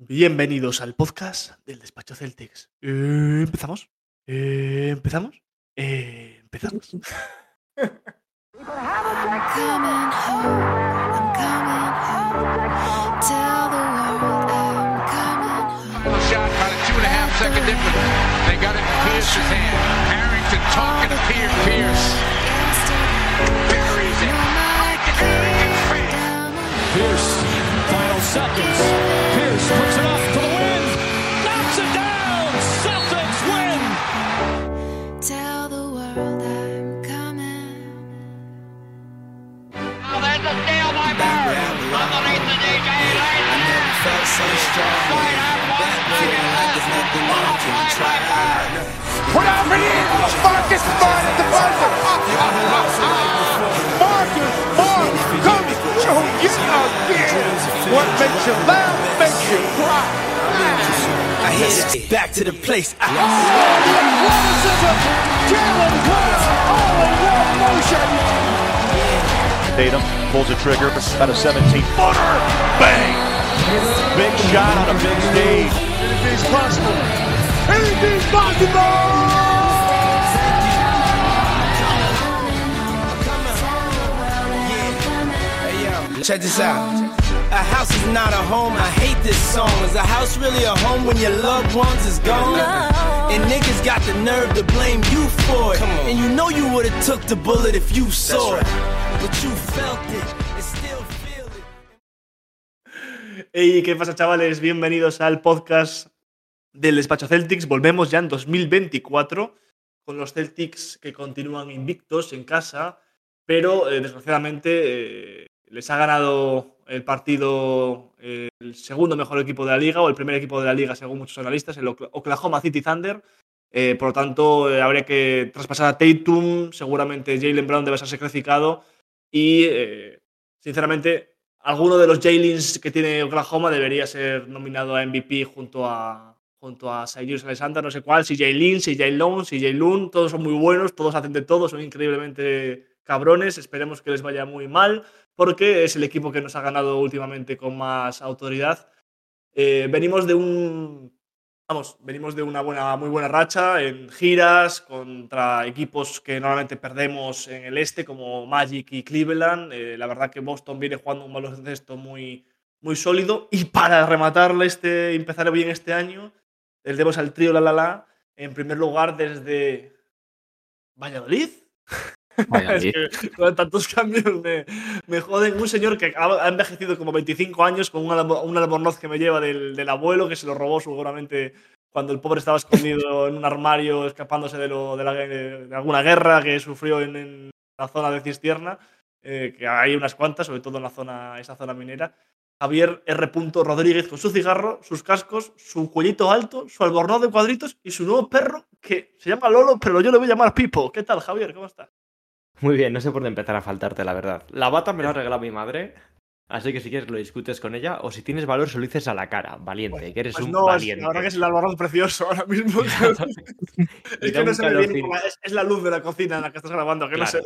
Bienvenidos al podcast del Despacho Celtics. Eh, ¿Empezamos? Eh, ¿Empezamos? Eh, ¿Empezamos? I'm coming home. is the steel by Bird. Underneath the DJ, lays it in. Straight up, one second left. What a play by Bird. Cuidado, menino! Marcus para de Bird. Marcus, Mark, come show you again. What makes you laugh makes you cry. I hit it back to the place. I- oh, the athleticism! Jalen Brown all in one motion! Tatum pulls the trigger, about a 17 footer. Bang! Big shot on a big stage. Anything's possible! Anything's possible! Check this out. A house is not a home. I hate this song. Is a house really a home when your loved ones is gone? And niggas got the nerve to blame you for it. And you know you would have took the bullet if you saw it. Hey, ¿qué pasa, chavales? Bienvenidos al podcast del Despacho Celtics. Volvemos ya en 2024 con los Celtics que continúan invictos en casa, pero eh, desgraciadamente eh, les ha ganado el partido eh, el segundo mejor equipo de la liga o el primer equipo de la liga, según muchos analistas, el Okla- Oklahoma City Thunder. Eh, por lo tanto, eh, habría que traspasar a Tatum. Seguramente Jalen Brown debe ser sacrificado. Y, eh, sinceramente, alguno de los Jalen's que tiene Oklahoma debería ser nominado a MVP junto a, junto a Cyrus Alexander, no sé cuál, si Jalen, si Jalen, si Jalen, todos son muy buenos, todos hacen de todo, son increíblemente cabrones. Esperemos que les vaya muy mal, porque es el equipo que nos ha ganado últimamente con más autoridad. Eh, venimos de un. Vamos, venimos de una buena, muy buena racha en giras contra equipos que normalmente perdemos en el este, como Magic y Cleveland. Eh, la verdad que Boston viene jugando un baloncesto muy, muy sólido. Y para rematarle este, empezar bien este año, les demos al trío La La La. En primer lugar, desde Valladolid. es que con tantos cambios me, me joden. Un señor que ha ha envejecido como 25 años con un, albo- un albornoz que me lleva del, del abuelo, que se lo robó seguramente cuando el pobre estaba escondido en un armario escapándose de, lo, de, la- de alguna guerra que sufrió en, en la zona de Cistierna, eh, que hay unas cuantas, sobre todo en la zona, esa zona minera. Javier R. Rodríguez con su cigarro, sus cascos, su cuellito alto, su albornoz de cuadritos y su nuevo perro que se llama Lolo, pero yo le voy a llamar Pipo. ¿Qué tal, Javier? ¿Cómo estás? Muy bien, no sé por dónde empezar a faltarte, la verdad. La bata me la ha regalado mi madre, así que si quieres lo discutes con ella, o si tienes valor, se lo dices a la cara, valiente, que eres Pues un no, valiente. la verdad que es el albornoz precioso ahora mismo. Es que no se ve bien, es, es la luz de la cocina en la que estás grabando, que no se.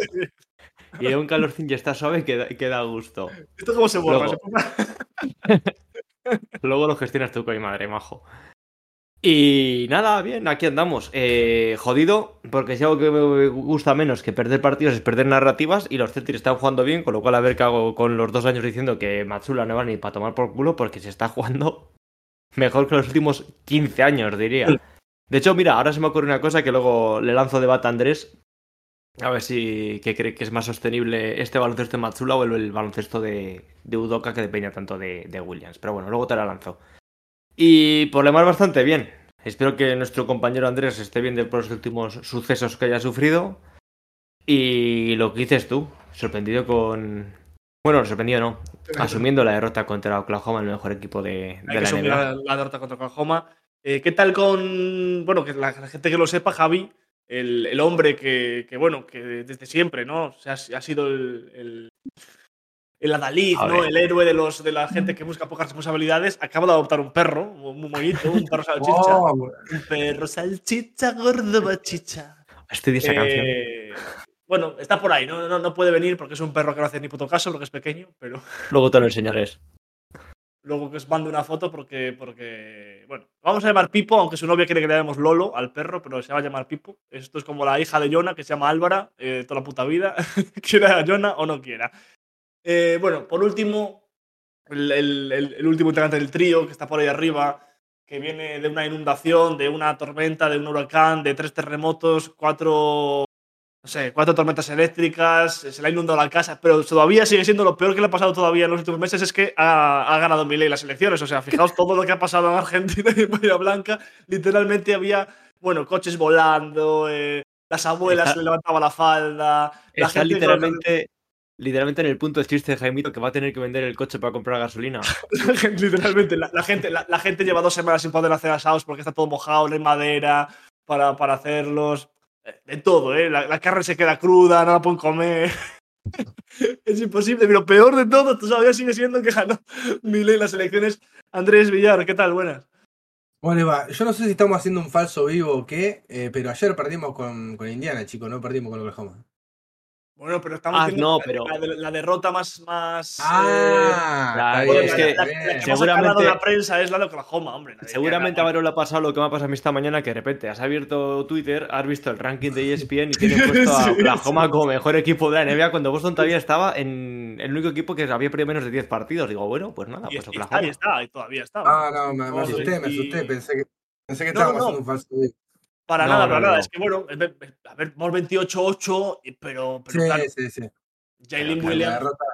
Y de un calorcín y está suave que da, que da gusto. ¿Esto cómo se borra? Luego. ¿Se Luego lo gestionas tú con mi madre, majo. Y nada, bien, aquí andamos. Eh, jodido, porque si algo que me gusta menos que perder partidos es perder narrativas y los Celtics están jugando bien, con lo cual a ver qué hago con los dos años diciendo que Matsula no va ni para tomar por culo porque se está jugando mejor que los últimos 15 años, diría. De hecho, mira, ahora se me ocurre una cosa que luego le lanzo debate a Andrés. A ver si que cree que es más sostenible este baloncesto de Matsula o el, el baloncesto de, de Udoka que depende tanto de, de Williams. Pero bueno, luego te la lanzo. Y por lo demás bastante bien. Espero que nuestro compañero Andrés esté bien de por los últimos sucesos que haya sufrido. Y lo que dices tú, sorprendido con... Bueno, sorprendido no. Asumiendo la derrota contra Oklahoma, el mejor equipo de, la NBA. la, la derrota contra Oklahoma. Eh, ¿Qué tal con. Bueno, que la, la gente que lo sepa, Javi, el, el hombre que, que, bueno, que desde siempre, ¿no? O sea, ha sido el. el el adalid, ¿no? El héroe de, los, de la gente que busca pocas responsabilidades, acaba de adoptar un perro, muy bonito, un perro salchicha. un perro salchicha, gordo bachicha. Estoy de esa canción. Eh, bueno, está por ahí, ¿no? No, no puede venir porque es un perro que no hace ni puto caso porque es pequeño, pero Luego te lo enseñaré. luego que os mande una foto porque, porque, bueno, vamos a llamar Pipo, aunque su novia quiere que le llamemos Lolo al perro, pero se va a llamar Pipo. Esto es como la hija de Jonah, que se llama Álvara, eh, toda la puta vida, quiera a Jonah o no quiera. Eh, bueno, por último, el, el- el- el último integrante del trío, que está por ahí arriba, que viene de una inundación, de una tormenta, de un huracán, de tres terremotos, cuatro, no sé, cuatro tormentas eléctricas, se le ha inundado la casa, pero todavía sigue siendo lo peor que le ha pasado todavía en los últimos meses es que ha, ha ganado Milei las elecciones. O sea, fijaos todo lo que ha pasado en Argentina y en Bahía Blanca. Literalmente había, bueno, coches volando, eh, las abuelas Está- se le levantaba la falda. La gente- literalmente, literalmente en el punto de chiste de Jaimito que va a tener que vender el coche para comprar gasolina. La gente, literalmente, la, la gente, la, la gente lleva dos semanas sin poder hacer asados porque está todo mojado, no hay madera para, para hacerlos. Eh, De todo, ¿eh? La, la carne se queda cruda, no la pueden comer. es imposible, pero peor de todo, todavía sigue siendo que ganó Milei las elecciones. Andrés Villar, ¿qué tal? Buenas. ¿Cómo le va? Yo no sé si estamos haciendo un falso vivo o qué, eh, pero ayer perdimos con, con Indiana, chicos, no perdimos con Oklahoma. Bueno, pero estamos Ah, no, la- pero- la, de- la derrota más. más eh, Ah, es la, que la- seguramente- en la prensa es la de Oklahoma, hombre. Seguramente a Varo le ha pasado lo que me ha pasado a mí esta mañana, que de repente has abierto Twitter, has visto el ranking de ESPN y tienen puesto a Oklahoma sí. como mejor equipo de la NBA cuando Boston todavía estaba en el único equipo que había perdido menos de 10 partidos. Digo, bueno, pues nada, Y, pues y está, Oklahoma. y está, y todavía está. Ah, no, me, asusté, me asusté, pensé que, pensé que No, estábamos no. haciendo un falso. Para No, nada, no, para nada. no. Es que bueno, es a ver, vamos 28-8, y- pero, pero Sí, claro, sí, sí. Jalen La Williams derrota,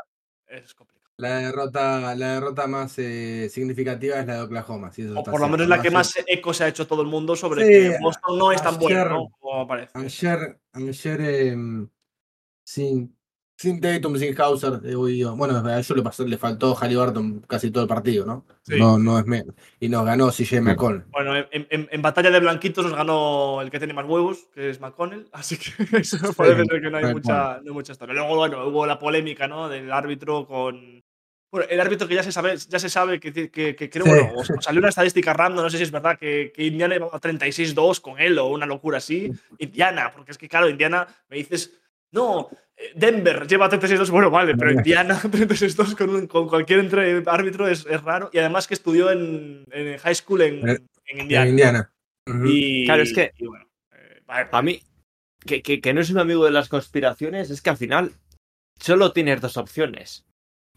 es complicado. la derrota, la derrota más eh, significativa es la de Oklahoma. O por lo menos la No, que más eco se ha hecho todo el mundo sobre Sí, que Boston no es tan bueno, ayer- ¿no? Como parece. Ayer, ayer em, sin, sin Tatum, sin Hauser, eh, uy, yo- bueno, a ellos le, pasó, le faltó Halliburton casi todo el partido, ¿no? Sí. No, no es menos. Y nos ganó CJ McCollum. Bueno, en, en- en batalla de blanquitos nos ganó el que tiene más huevos, que es McConnell, así que eso parece ser que no hay mucha, no hay mucha historia. Luego, bueno, hubo la polémica, ¿no? Del árbitro con. Bueno, el árbitro que ya se sabe, ya se sabe que, que, que creo, Sí. bueno, o- o salió una estadística random, no sé si es verdad, que, que Indiana iba a 36-2 con él o una locura así. Indiana, porque es que, claro, Indiana me dices, no, eh, Denver lleva 36-2, bueno, vale, pero Indiana 36-2 con, un- con cualquier entre árbitro es, es raro. Y además que estudió en, en high school en, Eh, En Indiana. Y, Claro, es que- y bueno, eh, vale, A mí, que, que- que no es un amigo de las conspiraciones, es que al final solo tienes dos opciones.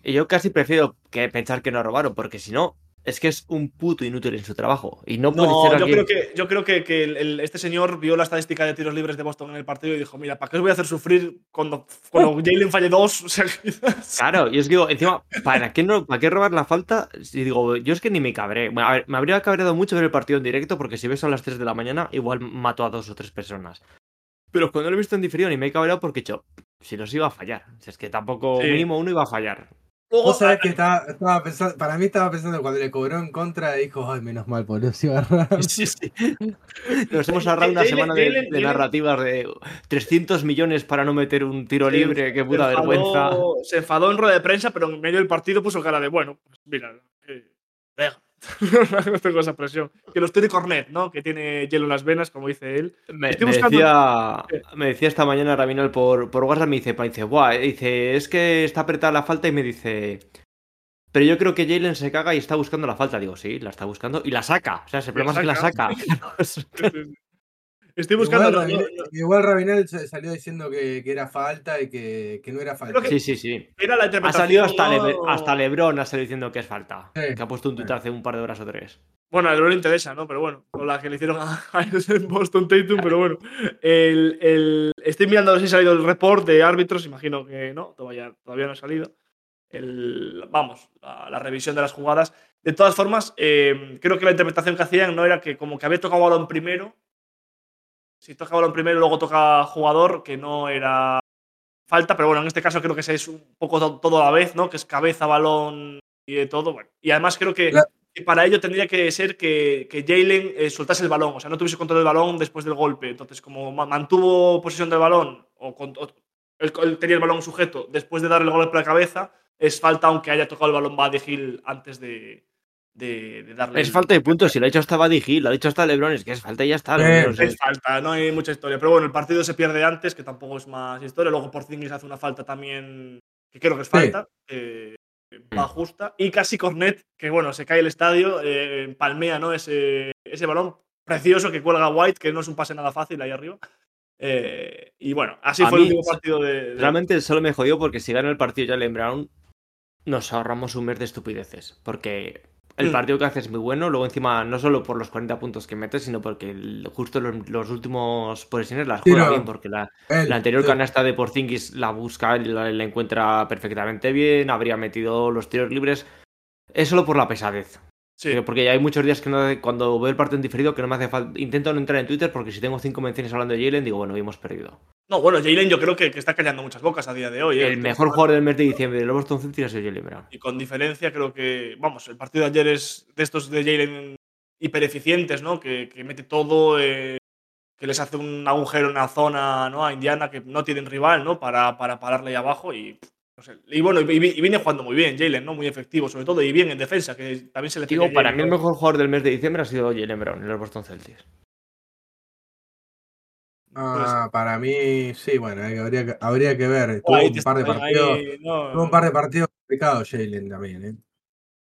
Y yo casi prefiero que pensar que no robaron, porque si no, es que es un puto inútil en su trabajo. Y no puede No, ser yo creo que, yo creo que, que el- el- este señor vio la estadística de tiros libres de Boston en el partido y dijo: Mira, ¿para qué os voy a hacer sufrir cuando, cuando Jalen falle dos? O sea, Claro, y os digo, encima, ¿para qué, no, ¿para qué robar la falta? Y digo, yo es que ni me cabré. Bueno, a ver, me habría cabreado mucho ver el partido en directo, porque si ves a las 3 de la mañana, igual mato a dos o tres personas. Pero cuando lo he visto en diferido, ni me he cabreado porque he dicho, si los iba a fallar. Si es que tampoco, Sí. mínimo uno iba a fallar. Luego, Vos sabés que estaba, estaba pensando, para mí estaba pensando cuando le cobró en contra, dijo, ay, menos mal, por eso iba a agarrar". Sí, sí. Nos hemos ahorrado una semana de, narrativas de 300 millones para no meter un tiro libre, qué se puta enfadó- vergüenza. Se enfadó en rueda de prensa, pero en medio del partido puso cara de: Bueno, pues mira. no tengo esa presión. Que los tiene Cornet, ¿no? Que tiene hielo en las venas, como dice él. Me, Estoy me buscando- decía, me decía esta mañana Rabinal por, por WhatsApp, me dice, pa, dice, Buah, dice, es que está apretada la falta y me dice, pero yo creo que Jalen se caga y está buscando la falta. Digo, sí, la está buscando y la saca. O sea, el problema es que la saca. Estoy buscando. Igual, Rabinel, igual Rabinel sa- salió diciendo que, que era falta y que, que no era falta. que- Sí, sí, sí. Era la Ha salido hasta, hasta Lebron, ha salido diciendo que es falta. Sí. Que ha puesto un tuit hace un par de horas o tres. Bueno, a LeBron le interesa, ¿no? Pero bueno, con la que le hicieron a a Boston Tatum, pero bueno. El, el- estoy mirando a ver si ha salido el report de árbitros, imagino que no, todavía, todavía no ha salido. El, vamos, la, la revisión de las jugadas. De todas formas, eh, creo que la interpretación que hacían no era que como que había tocado balón primero. Si toca balón primero y luego toca jugador, que no era falta, pero bueno, en este caso creo que es un poco to- todo a la vez, ¿no? Que es cabeza, balón y de todo. Bueno, y además creo que para ello tendría que ser que, que Jalen eh, soltase el balón, o sea, no tuviese control del balón después del golpe. Entonces, como ma- mantuvo posesión del balón, o, con- o- él, él tenía el balón sujeto después de darle el golpe a la cabeza, es falta aunque haya tocado el balón Buddy Hill antes de, de, de darle. Es el- falta de puntos. Si lo ha dicho hasta Buddy Hill, lo ha dicho hasta Lebron, es que es falta y ya está. Sí, no- sé. Es falta, no hay mucha historia. Pero bueno, el partido se pierde antes, que tampoco es más historia. Luego Porzingis hace una falta también, que creo que es Sí. falta. va justa. Y casi Cornet, que bueno, se cae el estadio, eh, palmea ¿no? ese, ese balón precioso que cuelga White, que no es un pase nada fácil ahí arriba. Eh, y bueno, así A fue el último partido de. de- Realmente solo me jodió porque si gana el partido Jalen Brown, nos ahorramos un mes de estupideces. Porque el Mm. partido que hace es muy bueno, luego encima, no solo por los 40 puntos que mete, sino porque el- justo los, los últimos posesiones las Sí, juega no. bien, porque la, anterior canasta de Porzingis la busca y la, la encuentra perfectamente bien, habría metido los tiros libres. Es solo por la pesadez. Sí. Porque hay muchos días que no, cuando veo el partido en diferido que no me hace falta. Intento no entrar en Twitter porque si tengo cinco menciones hablando de Jalen, digo, bueno, hemos perdido. No, bueno, Jalen yo creo que, que está callando muchas bocas a día de hoy. ¿eh? El mejor jugador del mes de diciembre de los Boston Celtics es Jalen Brown. Y con diferencia creo que, vamos, el partido de ayer es de estos de Jalen hipereficientes, ¿no? Que, que mete todo, eh, que les hace un agujero en la zona, ¿no? A Indiana que no tienen rival, ¿no? Para, para pararle ahí abajo y, pff, no sé. Y bueno, y, y viene jugando muy bien Jalen, ¿no? Muy efectivo, sobre todo, y bien en defensa, que también se le Digo, para Jalen, mí el mejor jugador del mes de diciembre ha sido Jalen Brown en los Boston Celtics. Ah, para mí, sí, bueno, habría, que, habría que ver. Tuvo Ahí un par de ahí, partidos, no, tuvo un par de partidos complicados Jalen también, ¿eh?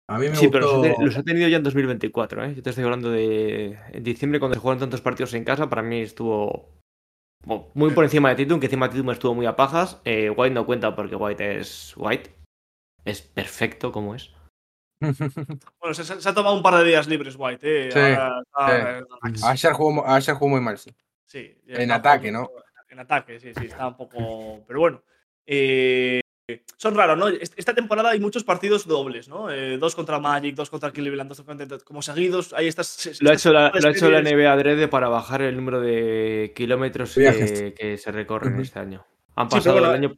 A mí me Sí, pero los, gustó. he tenido ya en 2024, ¿eh? Yo te estoy hablando de en diciembre cuando se jugaron tantos partidos en casa, para mí estuvo muy por encima de Tatum, que encima Tatum estuvo muy a pajas. Eh, White no cuenta porque White es White. Es perfecto como es. Bueno, se, se ha tomado un par de días libres White, ¿eh? Sí, Ahora está- ayer, jugó, ayer jugó muy mal, sí. Sí, En ataque, ¿no? En ataque, sí, sí, está un poco. Pero bueno. eh, son raros, ¿no? Est- Esta temporada hay muchos partidos dobles, ¿no? Eh, dos contra Magic, dos contra Cleveland, dos contra. como seguidos. Hay estas. Lo ha hecho la, lo ha hecho la NBA adrede para bajar el número de kilómetros que, que se recorren este año. Han pasado el año.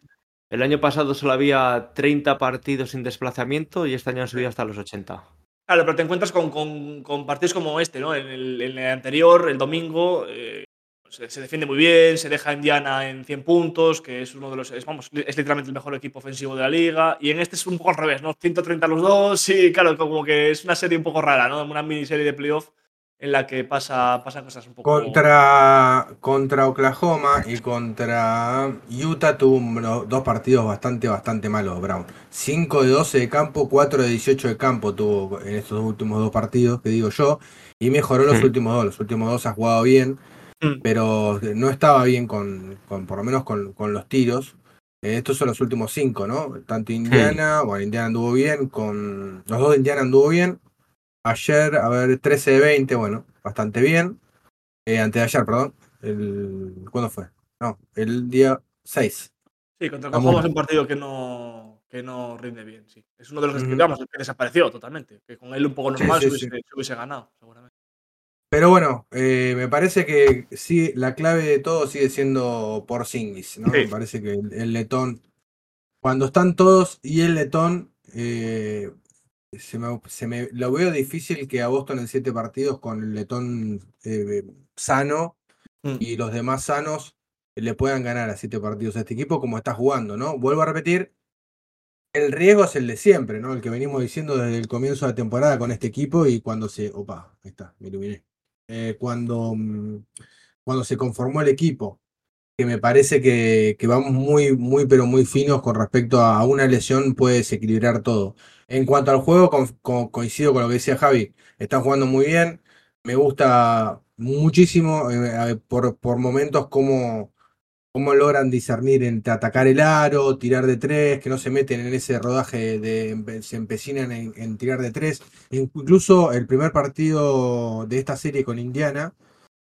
El año pasado solo había 30 partidos sin desplazamiento y este año han subido hasta los 80. Claro, pero te encuentras con, con- con partidos como este, ¿no? En el, en el anterior, el domingo, eh, se, se defiende muy bien, se deja a Indiana en 100 puntos, que es uno de los. Es, vamos, es literalmente el mejor equipo ofensivo de la liga. Y en este es un poco al revés, ¿no? 130 los dos, sí, claro, como que es una serie un poco rara, ¿no? Una miniserie de playoff en la que pasa, pasan cosas un poco. Contra, contra Oklahoma y contra Utah tuvo dos partidos bastante, bastante malos, Brown. 5 de 12 de campo, 4 de 18 de campo tuvo en estos últimos dos partidos, que digo yo, y mejoró los últimos dos. Los últimos dos ha jugado bien, Mm. pero no estaba bien con, con por lo menos con, con los tiros. Eh, estos son los últimos cinco, ¿no? Tanto Indiana, bueno, Indiana anduvo bien, con los dos de Indiana anduvo bien. Ayer, a ver, 13 de 20, bueno, bastante bien. Eh, antes de ayer, perdón. El, ¿Cuándo fue? No, el día 6. Sí, contra. Oklahoma es un partido que no, que no rinde bien, sí. Es uno de los que, el que desapareció totalmente. Que con él un poco normal sí, se, hubiese, se hubiese ganado, seguramente. Pero bueno, eh, me parece que sí, la clave de todo sigue siendo Porzingis, ¿no? Sí. Me parece que el, el letón, cuando están todos y el letón, eh, se me, se me- lo veo difícil que a Boston en siete partidos con el letón eh, sano Mm. y los demás sanos le puedan ganar a siete partidos a este equipo como está jugando, ¿no? Vuelvo a repetir, el riesgo es el de siempre, ¿no? El que venimos diciendo desde el comienzo de la temporada con este equipo y cuando se... Opa, ahí está, me iluminé. Eh, cuando, mm, cuando se conformó el equipo, que me parece que, que vamos muy, muy, pero muy finos con respecto a una lesión, puede desequilibrar todo. En cuanto al juego, coincido con lo que decía Javi, están jugando muy bien, me gusta muchísimo eh, por, por momentos cómo, cómo logran discernir entre atacar el aro, tirar de tres, que no se meten en ese rodaje de, se empecinan en, en tirar de tres. Incluso el primer partido de esta serie con Indiana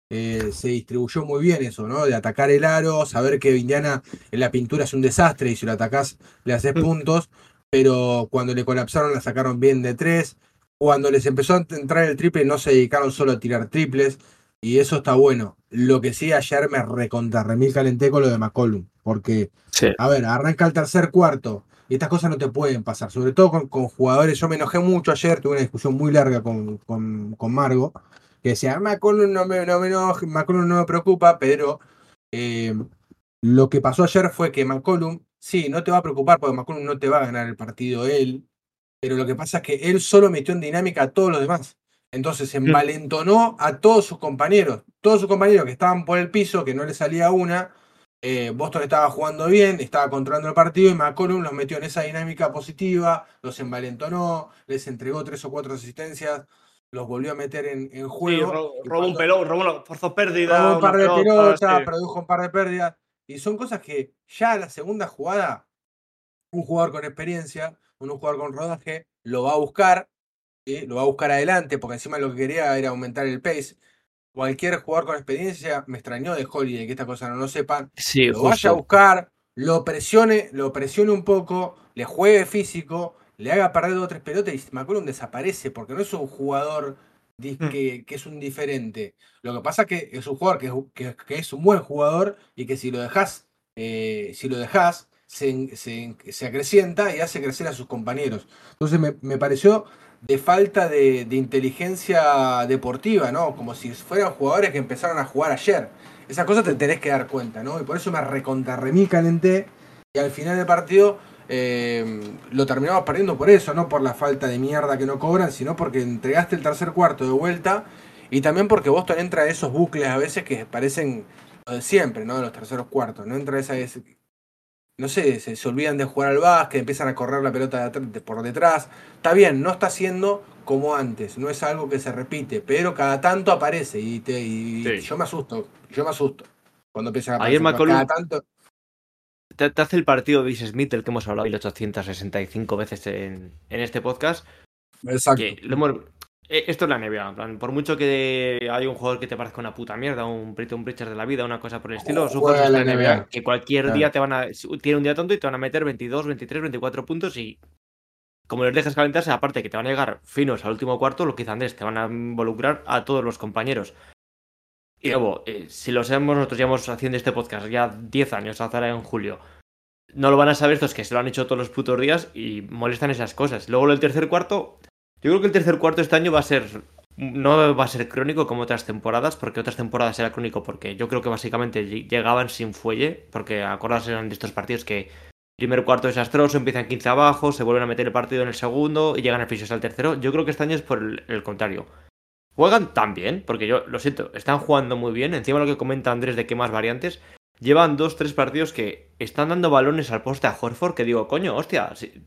eh, se distribuyó muy bien eso, ¿no? De atacar el aro, saber que Indiana en la pintura es un desastre y si lo atacás le haces puntos, pero cuando le colapsaron la sacaron bien de tres. Cuando les empezó a entrar el triple no se dedicaron solo a tirar triples y eso está bueno. Lo que sí ayer me recontra remil calenté con lo de McCollum, porque Sí. a ver, arranca el tercer cuarto y estas cosas no te pueden pasar, sobre todo con, con jugadores. Yo me enojé mucho ayer, tuve una discusión muy larga con, con, con Margo, que decía, McCollum no me, no me enoje, McCollum no me preocupa, pero eh, lo que pasó ayer fue que McCollum, sí, no te va a preocupar porque McCollum no te va a ganar el partido él, pero lo que pasa es que él solo metió en dinámica a todos los demás. Entonces envalentonó a todos sus compañeros. Todos sus compañeros que estaban por el piso, que no le salía una, eh, Boston estaba jugando bien, estaba controlando el partido y McCollum los metió en esa dinámica positiva, los envalentonó, les entregó tres o cuatro asistencias, los volvió a meter en, en Sí, juego. y robó un pelón, robó, forzó pérdida. robó un par de pelota, sí. produjo un par de pérdidas. Y son cosas que ya la segunda jugada, un jugador con experiencia, un jugador con rodaje, lo va a buscar, ¿sí? lo va a buscar adelante, porque encima lo que quería era aumentar el pace. Cualquier jugador con experiencia, me extrañó de Holiday que esta cosa no lo sepan, Sí, lo vaya a buscar, lo presione, lo presione un poco, le juegue físico, le haga perder dos o tres pelotas y McCollum desaparece, porque no es un jugador Mm. que, que es un diferente. Lo que pasa que es un jugador que, es- que- que es un buen jugador y que si lo dejas, si lo dejas, se, en- se, en- se acrecienta y hace crecer a sus compañeros. Entonces me, me pareció de falta de, de inteligencia deportiva, ¿no? Como si fueran jugadores que empezaron a jugar ayer. Esas cosas te tenés que dar cuenta, ¿no? Y por eso me recontra calenté y al final del partido eh, lo terminamos perdiendo por eso, no por la falta de mierda que no cobran, sino porque entregaste el tercer cuarto de vuelta y también porque Boston entra a esos bucles a veces que parecen siempre, ¿no? De los terceros cuartos, no entra esa no sé, se, se olvidan de jugar al básquet, empiezan a correr la pelota de atr- de- por detrás. Está bien, no está siendo como antes, no es algo que se repite, pero cada tanto aparece y, te, y Sí. yo me asusto, yo me asusto cuando empiezan a Ayer aparecer. McCollum- Cada tanto, Te, te hace el partido Vince Smith, del que hemos hablado 1865 veces en, en este podcast. exacto. que lo hemos- Esto es la NBA. en plan, por mucho que hay un jugador que te parezca una puta mierda, un Britton Breacher de la vida, una cosa por el estilo, de la NBA NBA. que cualquier Claro. día te van a. Tiene un día tonto y te van a meter 22, 23, 24 puntos y. Como les dejes calentarse, aparte que te van a llegar finos al último cuarto, lo que dice Andrés, te van a involucrar a todos los compañeros. Y luego, eh, si lo sabemos, nosotros llevamos haciendo este podcast ya 10 años, hasta en julio. No lo van a saber estos que se lo han hecho todos los putos días y molestan esas cosas. Luego del tercer cuarto, yo creo que el tercer cuarto este año va a ser. No va a ser crónico como otras temporadas, porque otras temporadas era crónico porque yo creo que básicamente ll- llegaban sin fuelle, porque acordaos eran de estos partidos que primer cuarto desastroso, empiezan 15 abajo, se vuelven a meter el partido en el segundo y llegan al al tercero. Yo creo que este año es por el, el contrario. Juegan tan bien, porque yo lo siento, están jugando muy bien. Encima lo que comenta Andrés de que más variantes. Llevan dos, tres partidos que están dando balones al poste a Horford, que digo, coño, hostia, si-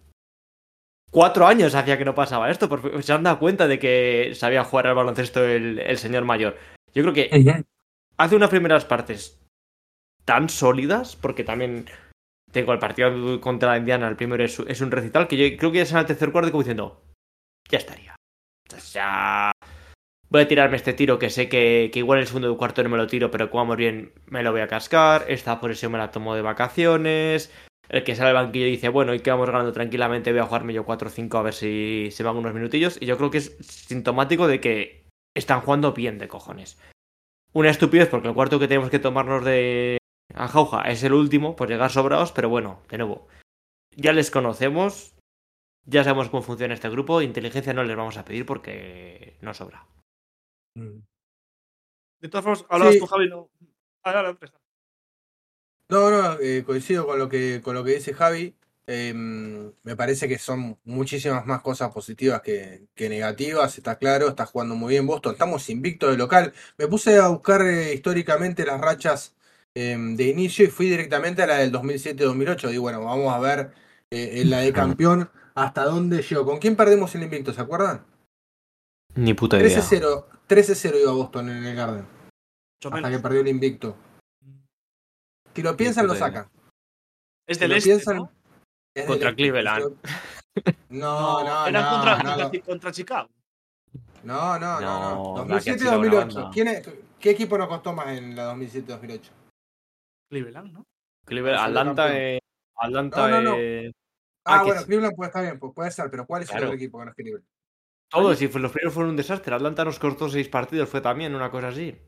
cuatro años hacía que no pasaba esto, porque se han dado cuenta de que sabía jugar al baloncesto el, el señor mayor. Yo creo que hace unas primeras partes tan sólidas, porque también tengo el partido contra Indiana, el primero es, es un recital, que yo creo que ya es en el tercer cuarto como diciendo, ya estaría. O sea, voy a tirarme este tiro que sé que, que igual en el segundo cuarto no me lo tiro, pero como vamos bien me lo voy a cascar. Esta posición me la tomo de vacaciones. El que sale al banquillo dice, bueno, y que vamos ganando tranquilamente, voy a jugarme yo 4 o 5 a ver si se van unos minutillos. Y yo creo que es sintomático de que están jugando bien de cojones. Una estupidez porque el cuarto que tenemos que tomarnos de a jauja es el último, por llegar sobrados, pero bueno, de nuevo, ya les conocemos, ya sabemos cómo funciona este grupo, inteligencia no les vamos a pedir porque no sobra. De todas formas, hablabas Sí. tú, Javi, no. Ah, dale, Andrés. No, no, eh, coincido con lo que con lo que dice Javi. Em, me parece que son muchísimas más cosas positivas que, que negativas, está claro, está jugando muy bien Boston, estamos invictos de local. Me puse a buscar eh, históricamente las rachas em, de inicio y fui directamente a la del 2007-2008. Y bueno, vamos a ver eh, en la de campeón hasta dónde llegó. ¿Con quién perdemos el invicto? ¿Se acuerdan? Ni puta idea. 13-0, 13-0 iba Boston en el Garden, hasta menos. que perdió el invicto. Si lo piensan, lo sacan. Es Si del lo este, piensan, ¿no? es Contra del este. Cleveland. No, no, Era no, contra, no, contra, contra Chicago. no, no, No, no, la que ha tirado la 2007-2008. banda. ¿Quién es- ¿Qué equipo nos costó más en la 2007-2008? Cleveland, ¿no? Cleveland- Atlanta, eh, Atlanta, No, no, no. eh, Ah, Ah, bueno, sí. Cleveland puede estar bien, pues puede ser, pero ¿cuál es el otro equipo que no es Cleveland? todos, y fue- los primeros fueron un desastre. Atlanta nos costó seis partidos, fue también una cosa así.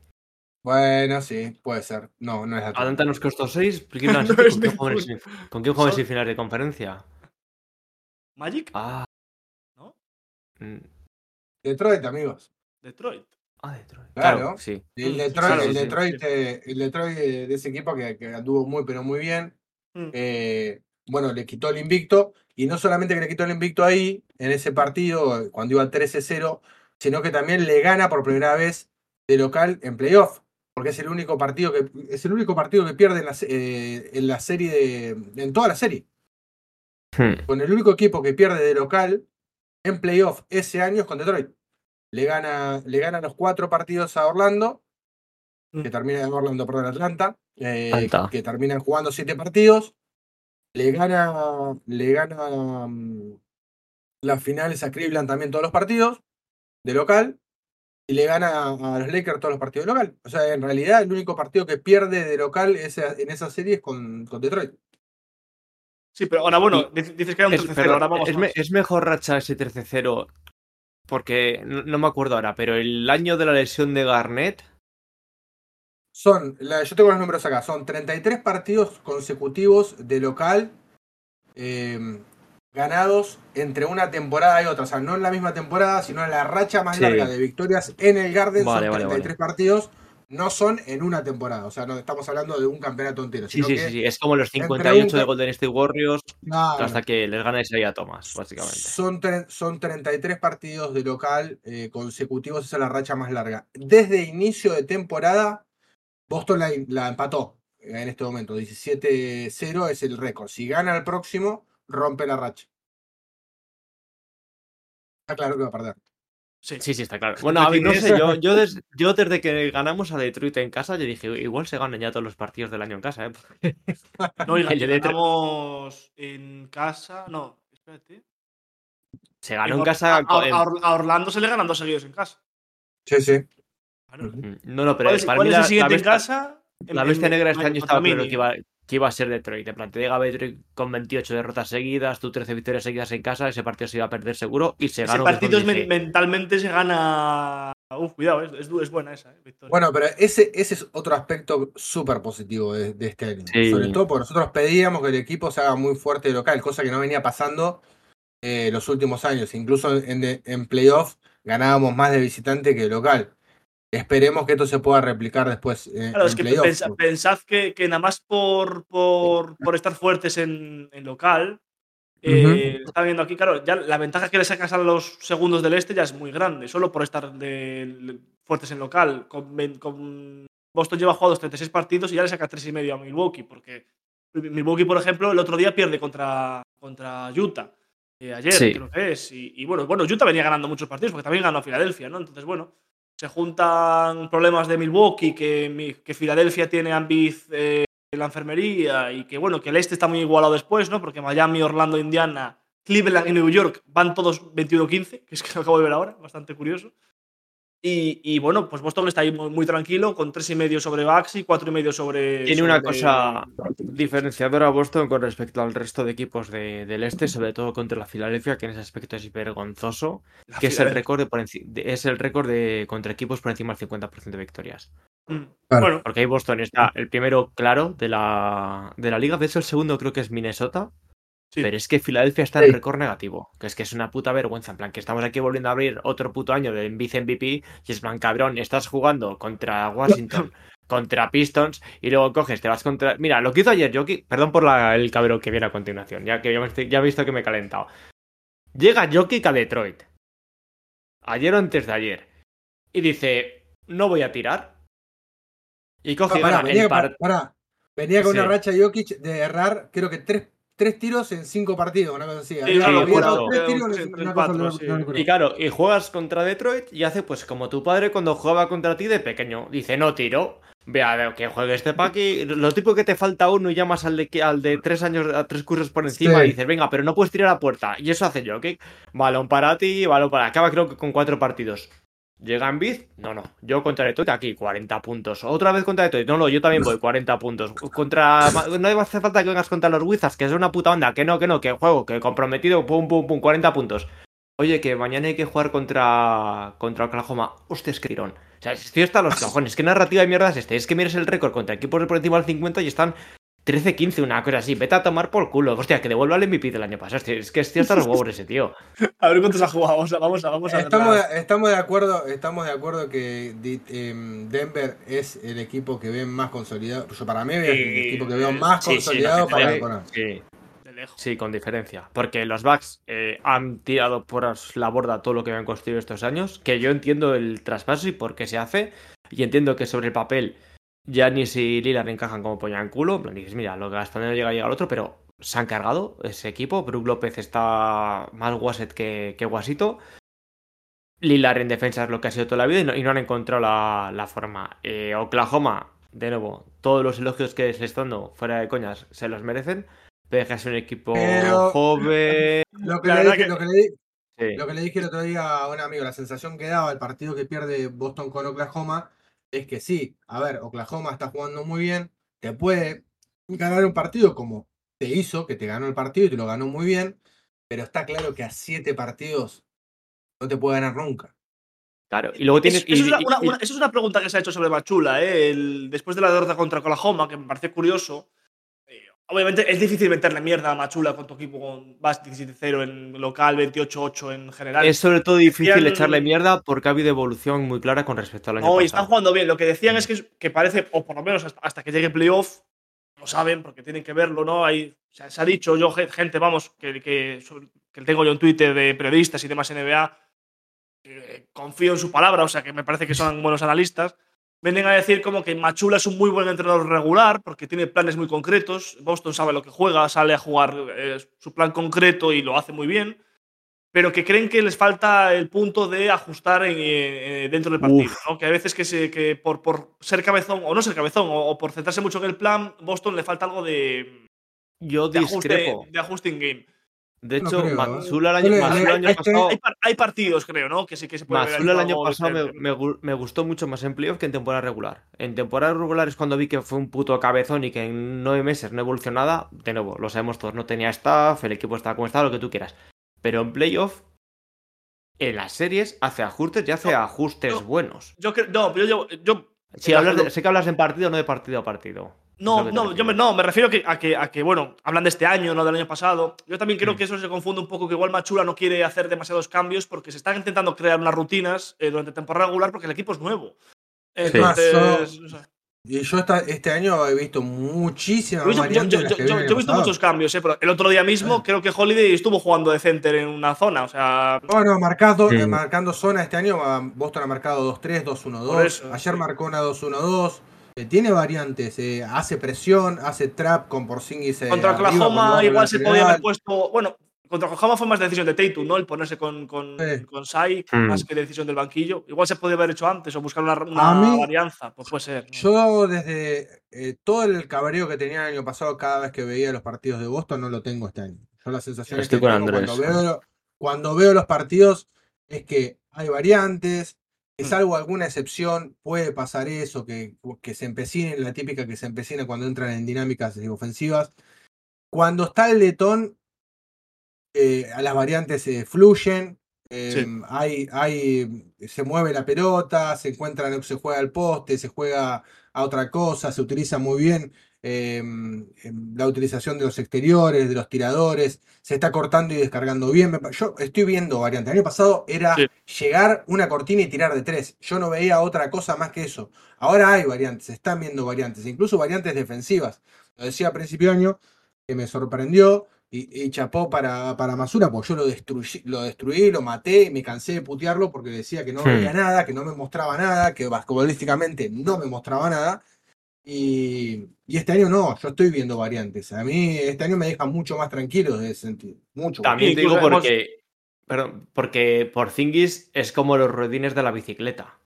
Bueno, sí, puede ser. No, no es Atlanta. Atlanta nos costó seis. Cleveland No City, es ¿Con quién en ninguno. sem- con quién en Son- finales de conferencia? Magic, Ah. ¿no? mm, Detroit, amigos. Detroit. Ah, Detroit. Claro. Claro, sí. El Mm, Detroit, claro, el sí, Detroit, sí. eh, el Detroit de, de ese equipo que, que anduvo muy, pero muy bien. Mm. Eh, bueno, le quitó el invicto. Y no solamente que le quitó el invicto ahí, en ese partido, eh, cuando iba 13-0, sino que también le gana por primera vez de local en playoff. Porque es el único partido que es el único partido que pierde en la, eh, en la serie de, en toda la serie. Hmm. Con el único equipo que pierde de local en playoff ese año es con Detroit. Le gana, le gana los cuatro partidos a Orlando, que Mm. termina en Orlando, perdón, Atlanta, eh, Atlanta. que terminan jugando siete partidos. Le gana, le gana mm, las finales a Cleveland también todos los partidos de local. Y le gana a los Lakers todos los partidos de local. O sea, en realidad el único partido que pierde de local ese- en esa serie es con, con Detroit. Sí, pero ahora, bueno, dices dices que era un Es, 13-0, pero ahora vamos es, me- es mejor racha ese 13-0 porque no, no me acuerdo ahora, pero el año de la lesión de Garnett, Son, la- yo tengo los números acá, son 33 partidos consecutivos de local eh, ganados entre una temporada y otra. O sea, no en la misma temporada, sino en la racha más Sí. larga de victorias en el Garden. Vale, son vale, 33 partidos, no son en una temporada. O sea, no estamos hablando de un campeonato entero. sí, sino sí, que sí, es como los entre 58 un- de Golden State Warriors hasta que les gana Isaiah Thomas, básicamente. Son, tre- son 33 partidos de local eh, consecutivos, esa es la racha más larga. Desde inicio de temporada, Boston la, la empató en este momento. 17-0 es el récord. Si gana el próximo, rompe la racha. Está claro que va a perder. Sí. Sí, sí, está claro. Bueno, a mí no sé, yo, yo, des- yo desde que ganamos a Detroit en casa, yo dije, igual se ganan ya todos los partidos del año en casa, ¿eh? No, y ganamos en casa. No, espérate. Se ganó en casa. a, Orlando se le ganan dos seguidos en casa. Sí, sí. Claro. Mm, No, no, pero ¿Cuál es, para cuál mí es el la, la siguiente en bestia, casa? En- la bestia en- negra este en- año estaba claro que iba, que iba a ser Detroit. En plan, te llega Detroit con 28 derrotas seguidas, tú 13 victorias seguidas en casa, ese partido se iba a perder seguro y se Ese ganó. partido es mejor, men- dije. mentalmente se gana. Uf, cuidado, es, es, buena esa, eh, victoria. Bueno, pero ese, ese es otro aspecto súper positivo de, de este año. Sí. Sobre todo porque nosotros pedíamos que el equipo se haga muy fuerte de local, cosa que no venía pasando eh, los últimos años. Incluso en, de- en playoff ganábamos más de visitante que de local. Esperemos que esto se pueda replicar después eh, Claro, en es que pensad que, que nada más por, por, por estar fuertes en, en local, eh, está viendo aquí, claro, ya la ventaja que le sacas a los segundos del este ya es muy grande, solo por estar de- fuertes en local. Con, con Boston lleva jugados 36 partidos y ya le saca 3 y medio a Milwaukee, porque Milwaukee, por ejemplo, el otro día pierde contra, contra Utah. eh, ayer, Sí. creo que es. Y, y bueno, bueno, Utah venía ganando muchos partidos porque también ganó a Filadelfia, ¿no? Entonces, bueno, se juntan problemas de Milwaukee, que, que Filadelfia tiene a Embiid eh, en la enfermería y que, bueno, que el este está muy igualado después, ¿no? Porque Miami, Orlando, Indiana, Cleveland y New York van todos 21-15, que es que lo acabo de ver ahora, bastante curioso. Y, y, bueno, pues Boston está ahí muy, muy tranquilo, con tres y medio sobre Bucks y cuatro y medio sobre. Tiene una cosa diferenciadora Boston con respecto al resto de equipos de- del este, sobre todo contra la Filadelfia, que en ese aspecto es vergonzoso, la que es el récord de, por enci- de- es el récord de contra equipos por encima del 50% de victorias. Mm. Claro. Bueno, Porque ahí Boston está el primero claro de la, de la liga, de hecho el segundo creo que es Minnesota, sí. pero es que Filadelfia está en Sí. récord negativo, que es que es una puta vergüenza, en plan que estamos aquí volviendo a abrir otro puto año de vice MVP y es plan cabrón, estás jugando contra Washington, contra Pistons y luego coges, te vas contra... Mira, lo que hizo ayer Jokic, perdón por la- el cabrón que viene a continuación, ya que ya, me estoy- ya he visto que me he calentado. Llega Jokic a Detroit, ayer o antes de ayer, y dice, no voy a tirar. Y coge Ah, pará, gana venía, el con Sí. una racha Jokic de errar, creo que tres, tres tiros en cinco partidos, una cosa así. Sí, Había- claro, había errado justo. tres tiros Sí, en tres, una cuatro, cosa, no- sí. no recuerdo. Y claro, y juegas contra Detroit y hace pues como tu padre cuando jugaba contra ti de pequeño. Dice, no tiro. Vea, que juegue este pa' aquí. Lo tipo que te falta uno y llamas al de, que- al de tres años, a tres cursos por encima Sí. y dices, venga, pero no puedes tirar a puerta. Y eso hace yo, que balón para ti, balón para. Acaba creo que con cuatro partidos. Llega en Biz, no, no. Yo contra Detroit aquí, 40 puntos. Otra vez contra Detroit, no, no, yo también voy, 40 puntos. Contra. No hace falta que vengas contra los Wizards, que es una puta banda. Que no, que no, que juego, que comprometido, pum, pum, pum, 40 puntos. Oye, que mañana hay que jugar contra, contra Oklahoma. Hostia, es que tirón. O sea, estoy hasta los cojones. ¿Qué narrativa de mierda es este? Es que mires el récord contra equipos por encima del 50 y están 13-15, una cosa así. Vete a tomar por culo. Hostia, que devuelva el MVP del año pasado. Hostia, es que estoy hasta los huevos ese tío. a ver cuántos ha jugado. Vamos a, vamos a, vamos a ver Estamos, la- de, estamos de acuerdo, estamos de acuerdo que em, Denver es el equipo que ven más consolidado. Yo para mí es el Sí, equipo que veo más Sí, sí, consolidado no, para la sí, temporada. sí. Sí, con diferencia. Porque los Bucks eh, han tirado por la borda todo lo que habían construido estos años. Que yo entiendo el traspaso y por qué se hace. Y entiendo que sobre el papel Giannis y Lillard encajan como polla en culo. En plan, dices, mira, lo que hasta no llega llega el otro, pero se han cargado ese equipo. Brook López está más guaset que, que guasito. Lillard en defensa es lo que ha sido toda la vida y no, y no han encontrado la, la forma. Eh, Oklahoma, de nuevo, todos los elogios que se están dando fuera de coñas se los merecen. Pero es un equipo Pero- joven. Lo que, La le verdad dije, que- lo, que le, Sí. lo que le dije el otro día a un amigo, la sensación que daba el partido que pierde Boston con Oklahoma es que sí, a ver, Oklahoma está jugando muy bien, te puede ganar un partido como te hizo, que te ganó el partido y te lo ganó muy bien, pero está claro que a siete partidos no te puede ganar nunca. Claro. Y luego tienes. Es- eso, y- es una, y- una- y- una- eso es una pregunta que se ha hecho sobre Machula, ¿eh? El- después de la derrota contra Oklahoma, que me parece curioso. Obviamente es difícil meterle mierda a Machula con tu equipo con vas 17-0 en local, 28-8 en general. Es sobre todo difícil Decían- echarle mierda porque ha habido evolución muy clara con respecto al año No, y pasado. están jugando bien. Lo que decían es que, que parece, o por lo menos hasta, hasta que llegue playoff, lo saben porque tienen que verlo, ¿no? Hay, se, se ha dicho yo, ge- gente, vamos, que, que, que tengo yo en Twitter de periodistas y demás NBA, que confío en su palabra, o sea, que me parece que son buenos analistas. Vienen a decir como que Machula es un muy buen entrenador regular porque tiene planes muy concretos. Boston sabe lo que juega, sale a jugar eh, su plan concreto y lo hace muy bien pero que creen que les falta el punto de ajustar en, eh, dentro del partido. ¿no? Que a veces que, se, que por, por ser cabezón, o no ser cabezón, o, o por centrarse mucho en el plan, Boston le falta algo de, Yo de, ajuste, de ajuste in game. De No hecho, ¿eh? Matsula el Yo año, le- Matsula el año hay- pasado, Hay, par- hay partidos, creo, ¿no? Que sí que se puede ver Matsula el año pasado me, me gu- me gustó mucho más en playoff que en temporada regular. En temporada regular es cuando vi que fue un puto cabezón y que en nueve meses no evolucionó nada. De nuevo, lo sabemos todos, no tenía staff, el equipo estaba como estaba, lo que tú quieras. Pero en playoff, en las series, hace ajustes y hace No, ajustes no. buenos. Yo creo- no, pero yo, yo Si la- hablas de- sé que hablas en partido, no de partido a partido. No, no, yo me, no, me refiero que, a, que, a que, bueno, hablan de este año, no del año pasado. Yo también creo Mm. que eso se confunde un poco, que igual Machula no quiere hacer demasiados cambios porque se están intentando crear unas rutinas eh, durante temporada regular porque el equipo es nuevo. Entonces, Más, o sea, Y yo esta- este año he visto muchísimas yo, yo- yo- yo- he visto pasado. muchos cambios, eh, pero el otro día mismo Ah. creo que Holiday estuvo jugando de center en una zona. O sea, Bueno, marcado, Sí. eh, marcando zona este año, ah, Boston ha marcado 2-3, 2-1-2. Por eso, Ayer sí. marcó una 2-1-2. Eh, tiene variantes, eh, hace presión, hace trap con Porzingis eh, contra Oklahoma igual se podía haber puesto. Bueno, contra Oklahoma fue más decisión de Tatum, ¿no? El ponerse con, con, Sí. con Sai, Mm. más que decisión del banquillo. Igual se podía haber hecho antes o buscar una, una mí- varianza. Pues puede ser. ¿no? Yo desde eh, todo el cabreo que tenía el año pasado cada vez que veía los partidos de Boston no lo tengo este año. Yo la sensación Estoy que con tengo Andrés. cuando veo, cuando veo los partidos es que hay variantes. Salvo alguna excepción puede pasar eso, que, que se empecinen, la típica que se empecina cuando entran en dinámicas ofensivas. Cuando está el letón, eh, a las variantes eh, fluyen, eh, Sí. hay, hay, se mueve la pelota, se encuentra, se juega al poste, se juega a otra cosa, se utiliza muy bien eh, em, la utilización de los exteriores, de los tiradores, se está cortando y descargando bien. Yo estoy viendo variantes. El año pasado era Sí. llegar una cortina y tirar de tres. Yo no veía otra cosa más que eso. Ahora hay variantes, se están viendo variantes, incluso variantes defensivas. Lo decía a principio de año, que me sorprendió y, y chapó para, para Masura, porque yo lo destruí, lo destruí, lo maté y me cansé de putearlo porque decía que no Hmm. veía nada, que no me mostraba nada, que basquetbolísticamente no me mostraba nada. Y, y este año no, yo estoy viendo variantes. A mí este año me deja mucho más tranquilo de ese sentido. Mucho. más. También te digo hemos- porque. Perdón, porque Porzingis es como los rodines de la bicicleta.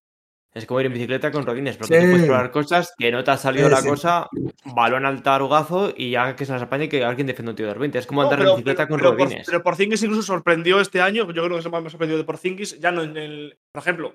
Es como ir en bicicleta con rodines, porque Sí. tú puedes probar cosas que no te ha salido Sí, la sí. cosa, balón al tarugazo y ya que se las apañe que alguien defienda un tío de 20. Es como No, andar pero- en bicicleta pero- con pero por- rodines. pero Porzingis incluso sorprendió este año. Yo creo que es lo más sorprendido de Porzingis. Ya no en el. Por ejemplo,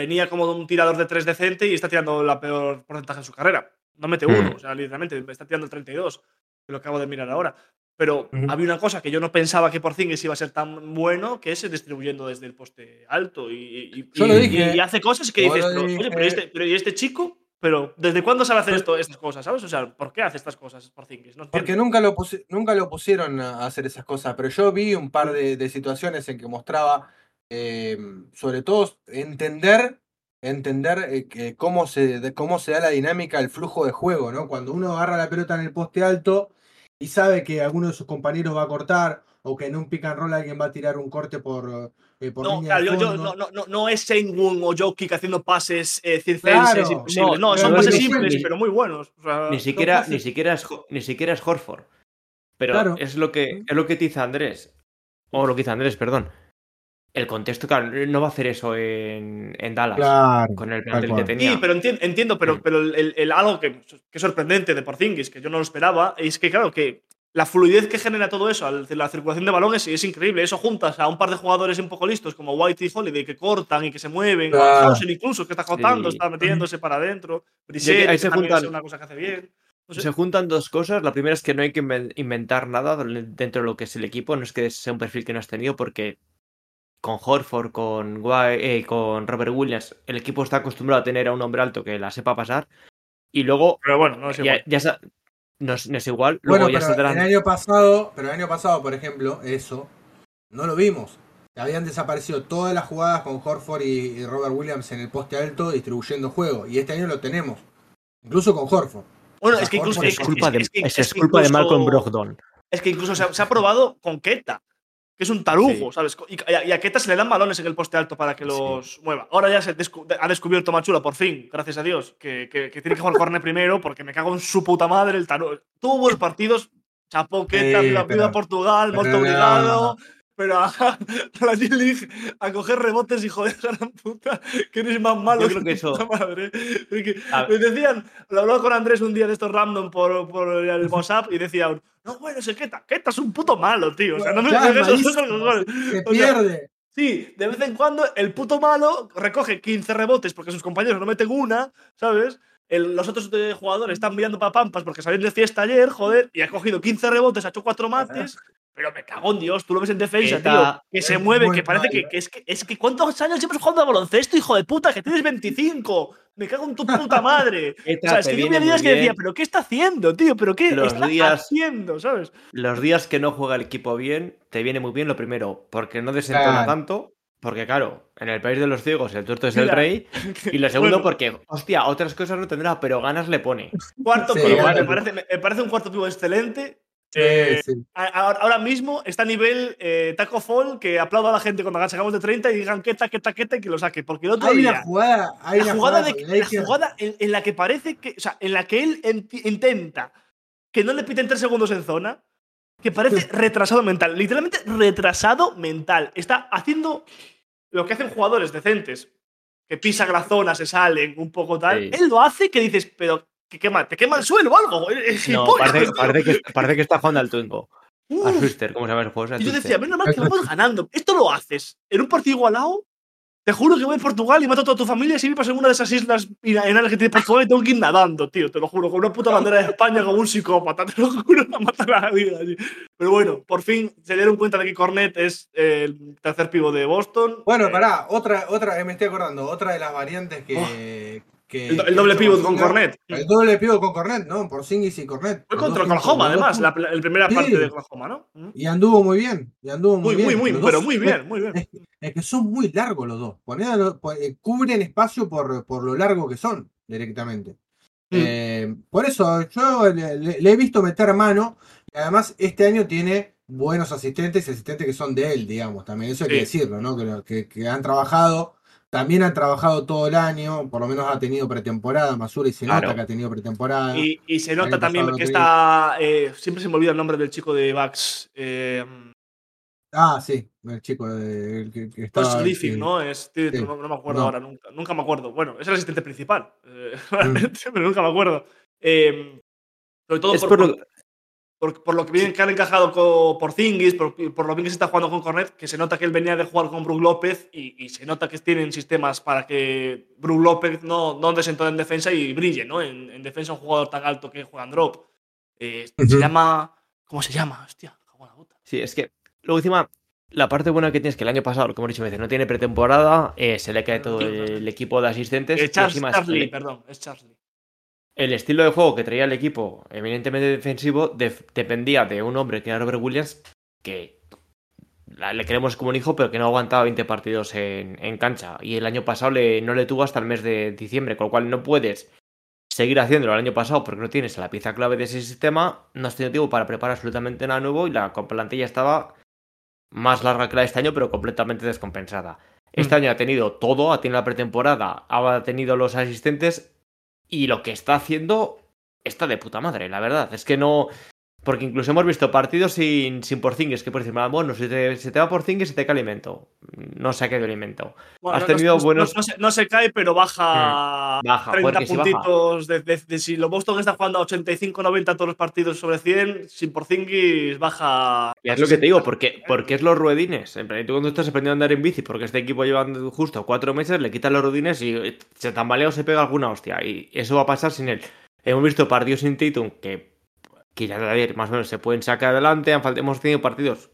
venía como un tirador de tres decente y está tirando la peor porcentaje en su carrera. No mete Hmm. uno, o sea, literalmente, está tirando el 32, que lo acabo de mirar ahora. Pero Ujú. había una cosa que yo no pensaba que Porzingis iba a ser tan bueno, que es distribuyendo desde el poste alto. Y, y- y- dije. y hace cosas que dices, pero, oye, pero, este, pero ¿y este chico? Pero, ¿desde cuándo sabe hacer Pues esto, estas cosas? ¿Sabes? O sea, ¿por qué hace estas cosas Porzingis? No Porque nunca lo, nunca lo pusieron a hacer esas cosas, pero yo vi un par de, de situaciones en que mostraba, eh, sobre todo, entender, entender eh, que cómo, se, de cómo se da la dinámica, el flujo de juego, ¿no? Cuando uno agarra la pelota en el poste alto y sabe que alguno de sus compañeros va a cortar o que en un pick and roll alguien va a tirar un corte por, eh, por No, línea claro, de yo, yo- fondo. no, no, no, no es Sengun o Jokic haciendo pases eh, circenses Claro, imposibles. No, no, son pases simples, ni- pero muy buenos. O sea, Ni siquiera, ni siquiera es ni siquiera es Horford. Pero Claro. es lo que es lo que te dice Andrés. O lo que dice Andrés, perdón. El contexto, claro, no va a hacer eso en, en Dallas. Claro. Con el plantel que cual. tenía. Sí, pero entiendo, entiendo pero, pero el, el- el algo que, que es sorprendente de Porzingis, que yo no lo esperaba, es que, claro, que la fluidez que genera todo eso, la circulación de balones, es increíble. Eso juntas a un par de jugadores un poco listos, como White y Holiday, que cortan y que se mueven, o a Claro. Incluso, que está cortando, Sí. está metiéndose para adentro. ahí que se juntan- es una cosa que hace bien. No sé. Se juntan dos cosas. La primera es que no hay que inven- inventar nada dentro de lo que es el equipo. No es que sea un perfil que no has tenido, porque con Horford, con, eh, con Robert Williams, el equipo está acostumbrado a tener a un hombre alto que la sepa pasar. Y luego, Pero bueno, no es ya, igual. ya no, es, no es igual. Luego Bueno, ya pero saldrán. el año pasado, pero el año pasado, por ejemplo, eso no lo vimos. Habían desaparecido todas las jugadas con Horford y, y Robert Williams en el poste alto distribuyendo juego. Y este año lo tenemos. Incluso con Horford. Bueno, O sea, es que incluso. Horford Es culpa de, es que- es es que culpa de Malcolm Brogdon. Es que incluso se ha, se ha probado con Keta, que es un tarugo, Sí. ¿sabes? Y, a- y a Keta se le dan balones en el poste alto para que los mueva. Ahora ya se descu- ha descubierto Machula, por fin, gracias a Dios, que, que- que tiene que jugar Corne primero, porque me cago en su puta madre el tarugo. Tuvo buenos partidos, chapó Keta, Sí, pero- viva Portugal, pero muy no. obligado. Pero a, a la G-League a coger rebotes y joder a la puta, que eres más malo Yo creo que eso- madre. A- me decían, lo hablaba con Andrés un día de estos random por, por el WhatsApp y decía, no, bueno, ese Keta, Keta es un puto malo, tío. O sea, no me Ya. Se O sea, pierde. Sí, de vez en cuando el puto malo recoge 15 rebotes porque sus compañeros no meten una, ¿sabes? El- los otros jugadores están mirando para pampas porque salieron de fiesta ayer, joder, y ha cogido 15 rebotes, ha hecho 4 mates. Pero me cago en Dios, tú lo ves en defensa, tío. Que se mueve, que parece que, es que es que ¿cuántos años llevas jugando a baloncesto, hijo de puta? Que tienes 25. Me cago en tu puta madre. o Keta sea, es que yo había días que decía. ¿pero qué está haciendo, tío? ¿Pero qué Los está días- haciendo, sabes? Los días que no juega el equipo bien, te viene muy bien lo primero, porque no desentona Claro. tanto, porque claro, en el país de los ciegos el tuerto es el rey, y lo segundo Bueno. porque, hostia, otras cosas no tendrá, pero ganas le pone. Cuarto Sí, pivo, claro. me, parece, me- parece un cuarto pivo excelente. Sí, Eh, sí. a- a- ahora mismo está a nivel eh, Taco Fall, que aplauda a la gente cuando sacamos de 30 y digan queta, queta, queta y que lo saque. Porque el otro Hay día. una jugada, hay la una jugada, de, con la Lakers. jugada en, en la que parece que. O sea, en la que él intenta que no le piten tres segundos en zona, que parece retrasado mental. Literalmente retrasado mental. Está haciendo lo que hacen jugadores decentes, que pisan la zona, se salen, un poco tal. Sí. Él lo hace que dices, pero que quema, te quema el suelo o algo. Es No, parece, parece que, parece que está jugando al Twingo. A Uf. Twister, ¿cómo se llama el juego? Yo decía, menos mal que vamos ganando. Esto lo haces en un partido igualado. Te juro que voy a Portugal y mato a toda tu familia y si vives en una de esas islas enanas que tiene Portugal y tengo que ir nadando, tío. Te lo juro, con una puta bandera de España como un psicópata. Te lo juro, a matar a la vida. tío. Pero bueno, por fin se dieron cuenta de que Cornet es eh, el tercer pivo de Boston. Bueno, Eh, pará, otra, otra, eh, me estoy acordando, otra de las variantes que. Que- El, do- el que doble pivot con Cornet. El doble pivot con Cornet, ¿no? Por Singis y Cornet. Fue contra Oklahoma, además, la, primera Sí. parte de Oklahoma, ¿no? Y anduvo muy bien. Y anduvo muy, Muy, bien. muy, muy, Los pero dos- muy bien, muy bien. Es, es que son muy largos los dos. Eh, cubren espacio por, por lo largo que son, directamente. Mm. Eh, por eso yo le, le- le he visto meter mano. Y además, este año tiene buenos asistentes y asistentes que son de él, digamos. También eso hay que decirlo, ¿no? Que, lo- que, que han trabajado. También han trabajado todo el año, por lo menos ha tenido pretemporada, Masura y se Claro. nota que ha tenido pretemporada. Y, y se nota también que está. eh, siempre se me olvida el nombre del chico de Bucks. Eh, Ah, sí, el chico de, el que, que no estaba. es Griffin, sí. ¿no? Es, tío, Sí. no, no me acuerdo No. ahora, nunca, nunca me acuerdo. Bueno, es el asistente principal, eh, Mm. pero nunca me acuerdo. Eh, sobre todo Es por, por lo- por- por- lo que bien que han encajado con, por Zingis, por, por lo bien que se está jugando con Cornet, que se nota que él venía de jugar con Brook López y, y se nota que tienen sistemas para que Brook López no, no desentone en defensa y brille, ¿no? En, en defensa un jugador tan alto que juega en drop. Eh, Se llama. ¿Cómo se llama? Hostia, cago en la puta. Sí, es que, luego encima, la parte buena que tienes que el año pasado, que hemos dicho veces, no tiene pretemporada, eh, se le cae todo el equipo de asistentes. Y Charles, encima es el- perdón, es Charles Lee. El estilo de juego que traía el equipo, eminentemente defensivo, def- dependía de un hombre que era Robert Williams, que le queremos como un hijo, pero que no aguantaba 20 partidos en, en cancha. Y el año pasado le- no le tuvo hasta el mes de diciembre, con lo cual no puedes seguir haciéndolo el año pasado porque no tienes la pieza clave de ese sistema, no has tenido tiempo para preparar absolutamente nada nuevo y la plantilla estaba más larga que la de este año, pero completamente descompensada. Este Mm. año ha tenido todo, ha tenido la pretemporada, ha tenido los asistentes y lo que está haciendo está de puta madre, la verdad. Es que no. Porque incluso hemos visto partidos sin, sin Porzingis, que por decir, bueno, si te, se te va Porzingis, se te cae alimento. No se ha caído alimento. Bueno, Has no- tenido no- buenos- no, se, no se cae, pero baja, Mm, baja, 30 porque si baja. puntitos. De, de- de- si los Boston está jugando a 85-90 todos los partidos sobre 100, sin Porzingis baja. Y a es lo que te digo, 60. porque, porque es los ruedines. En plan, tú cuando estás aprendiendo a andar en bici, porque este equipo lleva justo cuatro meses, le quitan los ruedines y se tambalea o se pega alguna hostia. Y eso va a pasar sin él. Hemos visto partidos sin Tatum que, que ya a ver, más o menos se pueden sacar adelante. Hemos tenido partidos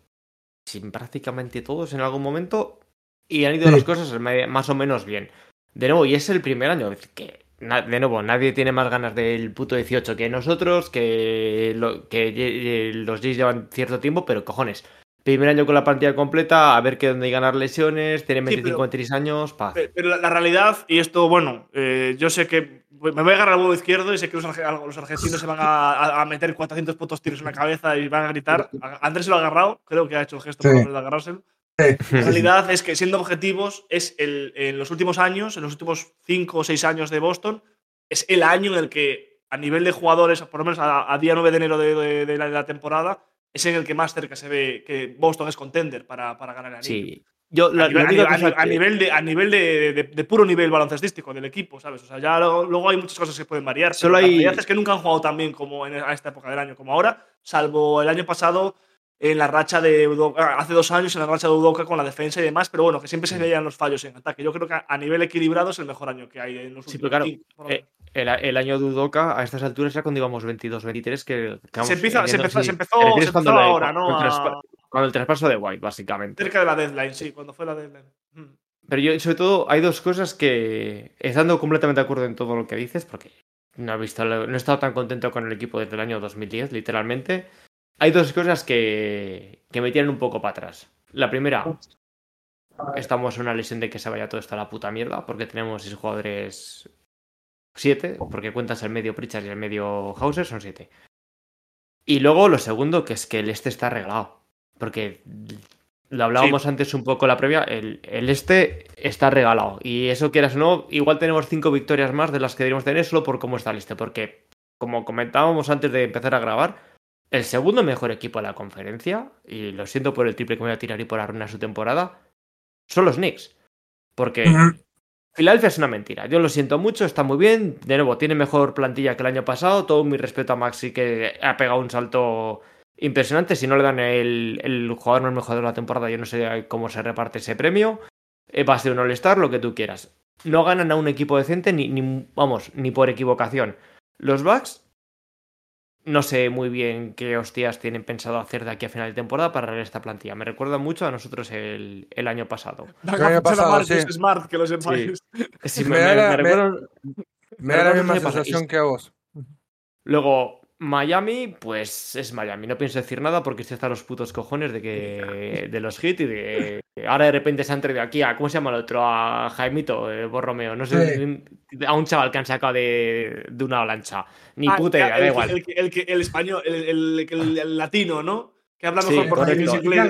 sin prácticamente todos en algún momento y han ido Sí. las cosas más o menos bien. De nuevo, y es el primer año que, de nuevo, nadie tiene más ganas del puto 18 que nosotros, que, lo- que los Jays llevan cierto tiempo, pero cojones. Primer año con la plantilla completa, a ver que dónde hay ganar lesiones, tienen Sí, 25 pero- 26 años, paz. Pe- Pero la, la realidad, y esto, bueno, eh, yo sé que me voy a agarrar al huevo izquierdo y sé que los, los argentinos se van a, a- meter 400 putos tiros en la cabeza y van a gritar. Andrés se lo ha agarrado, creo que ha hecho el gesto Sí. de agarrárselo. Sí. La realidad es que, siendo objetivos, es el, en los últimos años, en los últimos 5 o 6 años de Boston, es el año en el que, a nivel de jugadores, por lo menos a, a día 9 de enero de, de- de la, de la temporada, es en el que más cerca se ve que Boston es contender para, para ganar el anillo. Sí. Yo, la, A nivel, la a nivel- a nivel de, a nivel de, de- de puro nivel baloncestístico del equipo, ¿sabes? O sea, ya lo- luego hay muchas cosas que pueden variar. Solo La hay- realidad es que nunca han jugado tan bien como en, a esta época del año como ahora, salvo el año pasado en la racha de Udoka, hace dos años en la racha de Udoka con la defensa y demás, pero bueno, que siempre se veían los fallos en ataque. Yo creo que a, nivel equilibrado es el mejor año que hay en los Sí, últimos pero claro, cinco, eh, el, el año de Udoka, a estas alturas ya cuando íbamos 22, 23, que, que vamos, se, empieza, se, entiendo, empezó, sí. se empezó, se cuando empezó la- ahora, ¿no? cuando el traspa- A- Cuando el traspaso de White, básicamente. cerca de la deadline, sí, cuando fue la deadline. Mm. Pero yo, sobre todo, hay dos cosas que, estando completamente de acuerdo en todo lo que dices, porque no he, visto, no he estado tan contento con el equipo desde el año 2010, literalmente, hay dos cosas que, que me tiran un poco para atrás. La primera, estamos en una lesión de que se vaya todo esto a la puta mierda, porque tenemos seis jugadores, siete, porque cuentas el medio Pritchard y el medio Hauser, son siete. Y luego lo segundo, que es que el este está arreglado. Porque lo hablábamos antes un poco en la previa, el, el este está regalado. Y eso quieras o no, igual tenemos cinco victorias más de las que deberíamos tener solo por cómo está el este. Porque, como comentábamos antes de empezar a grabar, el segundo mejor equipo de la conferencia, y lo siento por el triple que me voy a tirar y por arruinar su temporada, son los Knicks. Porque Filadelfia es una mentira. Yo lo siento mucho, está muy bien. De nuevo, tiene mejor plantilla que el año pasado. Todo mi respeto a Maxi, que ha pegado un salto impresionante. Si no le dan el, el jugador no mejor de la temporada, yo no sé cómo se reparte ese premio. Va a ser un All-Star, lo que tú quieras. No ganan a un equipo decente, ni, ni- vamos, ni por equivocación. Los Bucks, no sé muy bien qué hostias tienen pensado hacer de aquí a final de temporada para arreglar esta plantilla. Me recuerda mucho a nosotros el, el año pasado. El año pasado, Marcus sí. Smart, que lo sepáis. Sí, Me da la- me- recuerda- Me da la Pero misma sensación que a vos. Luego, Miami, pues es Miami. No pienso decir nada porque se están los putos cojones de que de los hits y de que ahora de repente se han traído aquí a, ¿cómo se llama el otro? A Jaimito, eh, Borromeo. No sé, a un chaval que han sacado de, de una avalancha. Ni Ah, puta idea, el, da que- igual. El, que- el, el español, el, el- el- el latino, ¿no? Que habla Sí, mejor por correcto. Zingis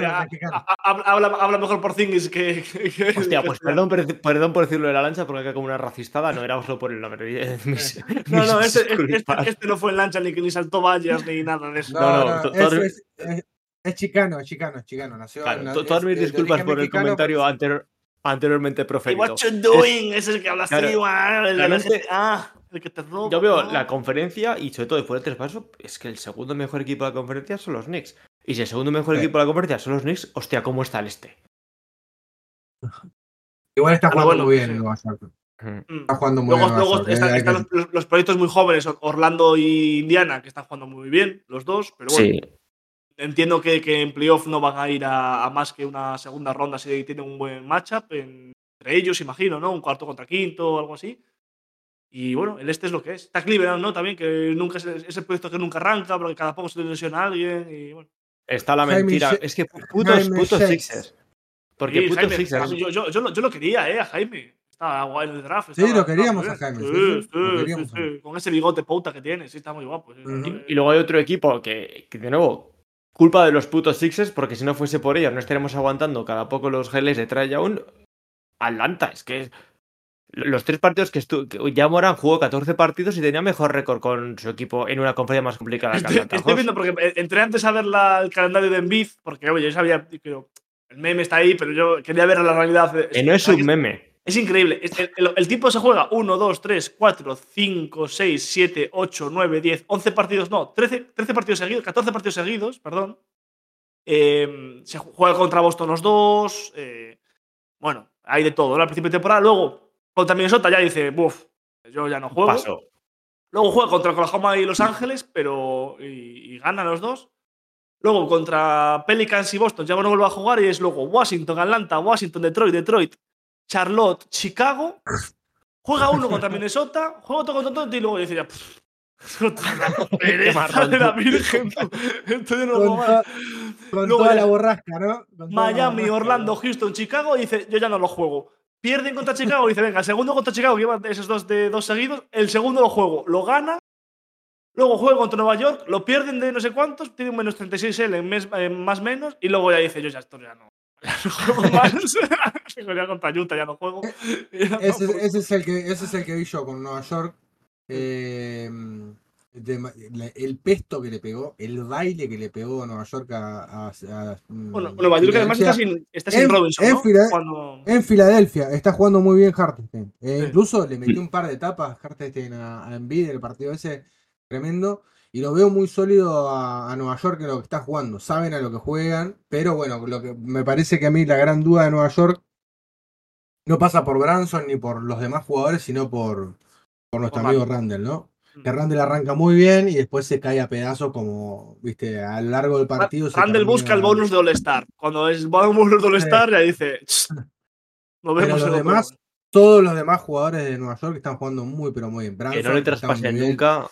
Habla, habla, mejor por Zingis que. que- Hostia, pues perdón, por- perdón por decirlo de la lancha porque acá como una racistada no era solo por el nombre. Mis- No, no, mis este, este, disculpas. este no fue en lancha ni, ni saltó vallas ni nada de eso. No, No, no, no, es, es- es- es chicano, es chicano, es chicano. Nació, Claro, es todas mis disculpas por el comentario pero- anterior- anteriormente Y proferido. what you doing? Es el que habla así, Claro, ah, el que te roba. Yo veo ¿no? la conferencia y sobre todo después del traspaso, es que el segundo mejor equipo de la conferencia son los Knicks. Y si el segundo mejor Sí. equipo de la conferencia son los Knicks, hostia, ¿cómo está el este? Igual está jugando bueno, muy bien. Mm. Está jugando muy Luego, bien. luego están, eh, están que- los, los proyectos muy jóvenes, Orlando y Indiana, que están jugando muy bien, los dos, pero bueno. Entiendo que, que en playoff no van a ir a, a más que una segunda ronda si tienen un buen matchup en- entre ellos, imagino, ¿no? Un cuarto contra quinto o algo así. Y bueno, el este es lo que es. Está Cleveland, ¿no? También, que nunca es, es el proyecto que nunca arranca, porque cada poco se le lesiona a alguien. Y bueno. Está la Jaime mentira. Es que putos, Jaime putos. Sixers. Porque Sí, putos Jaime, Sixers. yo, yo, yo, lo, yo lo quería, ¿eh? A Jaime. Estaba guay en el draft. Sí, lo queríamos a Jaime, sí, sí, lo sí, queríamos sí, a sí. Con ese bigote pouta que tiene, sí, está muy guapo. Y luego hay otro equipo que, que, de nuevo, Culpa de los putos Sixers, porque si no fuese por ellos, no estaríamos aguantando cada poco los geles de Trae Young. Atlanta, es que los tres partidos que estuvo. Ya Moran jugó 14 partidos y tenía mejor récord con su equipo en una conferencia más complicada que Estoy, Atlanta. estoy viendo, porque eh, entré antes a ver la- el calendario de Embiid, porque oye, yo sabía que el meme está ahí, pero yo quería ver la realidad. Que no es un meme. Es increíble. El, el- el tipo se juega 1, 2, 3, 4, 5, 6, 7, 8, 9, 10, 11 partidos, no, 13, 13 partidos seguidos, 14 partidos seguidos, perdón. Eh, se juega contra Boston los dos. eh, bueno, hay de todo, ¿no? Al principio de temporada. Luego, contra Minnesota ya dice, buf, yo ya no juego. Paso. Luego juega contra Oklahoma y Los Ángeles, pero. y, y ganan los dos. Luego contra Pelicans y Boston ya no vuelve a jugar y es luego Washington, Atlanta, Washington, Detroit, Detroit, Charlotte, Chicago. Juega uno contra Minnesota, juega otro contra Toronto y luego dice ya. "Pff, otra pereza de la. Virgen. yo no lo to- con Luego toda la borrasca, ¿no? Con toda la Miami, borrasca, Orlando. Houston, Chicago, y dice, yo ya no lo juego. Pierden contra Chicago, y dice, venga, el segundo contra Chicago, llevan esos dos de dos seguidos, el segundo lo juego, lo gana, luego juega contra Nueva York, lo pierden de no sé cuántos, tiene un menos 36 él en mes, en más menos, y luego ya dice, yo ya esto ya no, ya no juego más. ya contra Utah ya no juego. Y ya Ese, no- ese es el que, ese es el que vi yo con Nueva York. Eh, de- el pesto que le pegó, el baile que le pegó a Nueva York a, a- a- Bueno, Nueva York además está sin, está sin En- Robinson, en ¿no? Fila- Cuando- En Filadelfia está jugando muy bien Hartenstein. Eh, Sí. Incluso le metió un par de tapas Hartenstein a, a Embiid el partido ese tremendo. Y lo veo muy sólido a, a Nueva York en lo que está jugando. Saben a lo que juegan. Pero bueno, lo que me parece que a mí la gran duda de Nueva York no pasa por Branson ni por los demás jugadores, sino por, por nuestro Por amigo. Randall, ¿no? Mm. Que Randall arranca muy bien y después se cae a pedazos como, viste, a lo largo del partido. Randall termina- busca el bonus de All-Star. Cuando es bonus de All-Star, ya dice. "Ch, Nos Pero vemos los en otro demás, momento". todos los demás jugadores de Nueva York están jugando muy, pero muy bien. Que no Branson le traspasen nunca.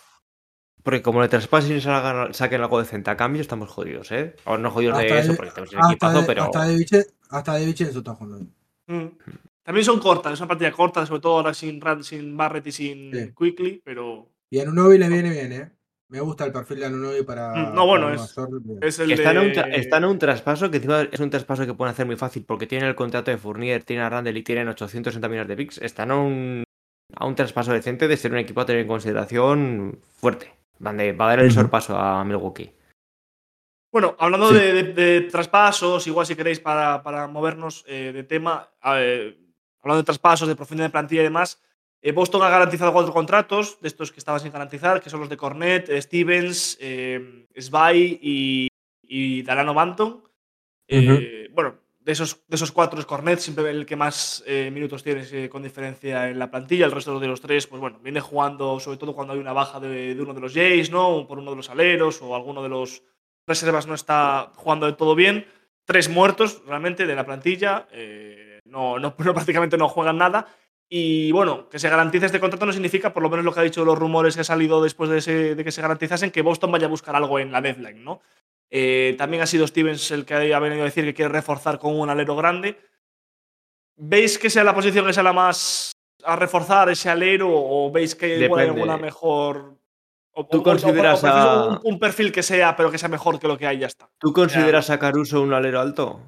Porque como le traspasen y saquen algo decente a cambio, estamos jodidos, ¿eh? O no jodidos de Hasta eso, de- porque tenemos un Hasta equipazo, de, pero. hasta de Viche- hasta de Vincenzo está jugando bien. Mm. También son cortas, es una partida corta, sobre todo ahora sin, Rand- sin Barrett y sin Sí. Quickly, pero Y a Nunobi le viene bien, ¿eh? Me gusta el perfil de Nunobi para. Mm, no, bueno, para es- es el Están, de... en un tra- están en un traspaso que encima es un traspaso que pueden hacer muy fácil porque tienen el contrato de Fournier, tienen a Randall y tienen 860 millones de picks. Están a un, a un traspaso decente de ser un equipo a tener en consideración fuerte. Donde va a dar el sorpaso a Milwaukee. Bueno, hablando Sí. de, de- de traspasos, igual si queréis para, para movernos eh, de tema, eh, hablando de traspasos, de profundidad de plantilla y demás, eh, Boston ha garantizado cuatro contratos, de estos que estaban sin garantizar, que son los de Cornet, eh, Stevens, eh, Svay y, y Dalano Banton. Eh, Bueno, de esos, de esos cuatro es Cornet, siempre el que más eh, minutos tiene eh, con diferencia en la plantilla. El resto de los tres, pues bueno, viene jugando sobre todo cuando hay una baja de, de uno de los Jays, ¿no? Por uno de los aleros o alguno de los reservas no está jugando de todo bien. Tres muertos realmente de la plantilla. eh, no, no, no, prácticamente no juegan nada. Y bueno, que se garantice este contrato no significa, por lo menos lo que ha dicho los rumores que ha salido después de, ese- de que se garantizasen, que Boston vaya a buscar algo en la deadline, ¿no? Eh, también ha sido Stevens el que ha venido a decir que quiere reforzar con un alero grande. ¿Veis que sea la posición que sea la más a reforzar ese alero o veis que igual hay Depende. alguna mejor? O, ¿Tú o- o- consideras o prefiero a- un, un perfil que sea, pero que sea mejor que lo que hay ya está? ¿Tú consideras a Caruso un alero alto?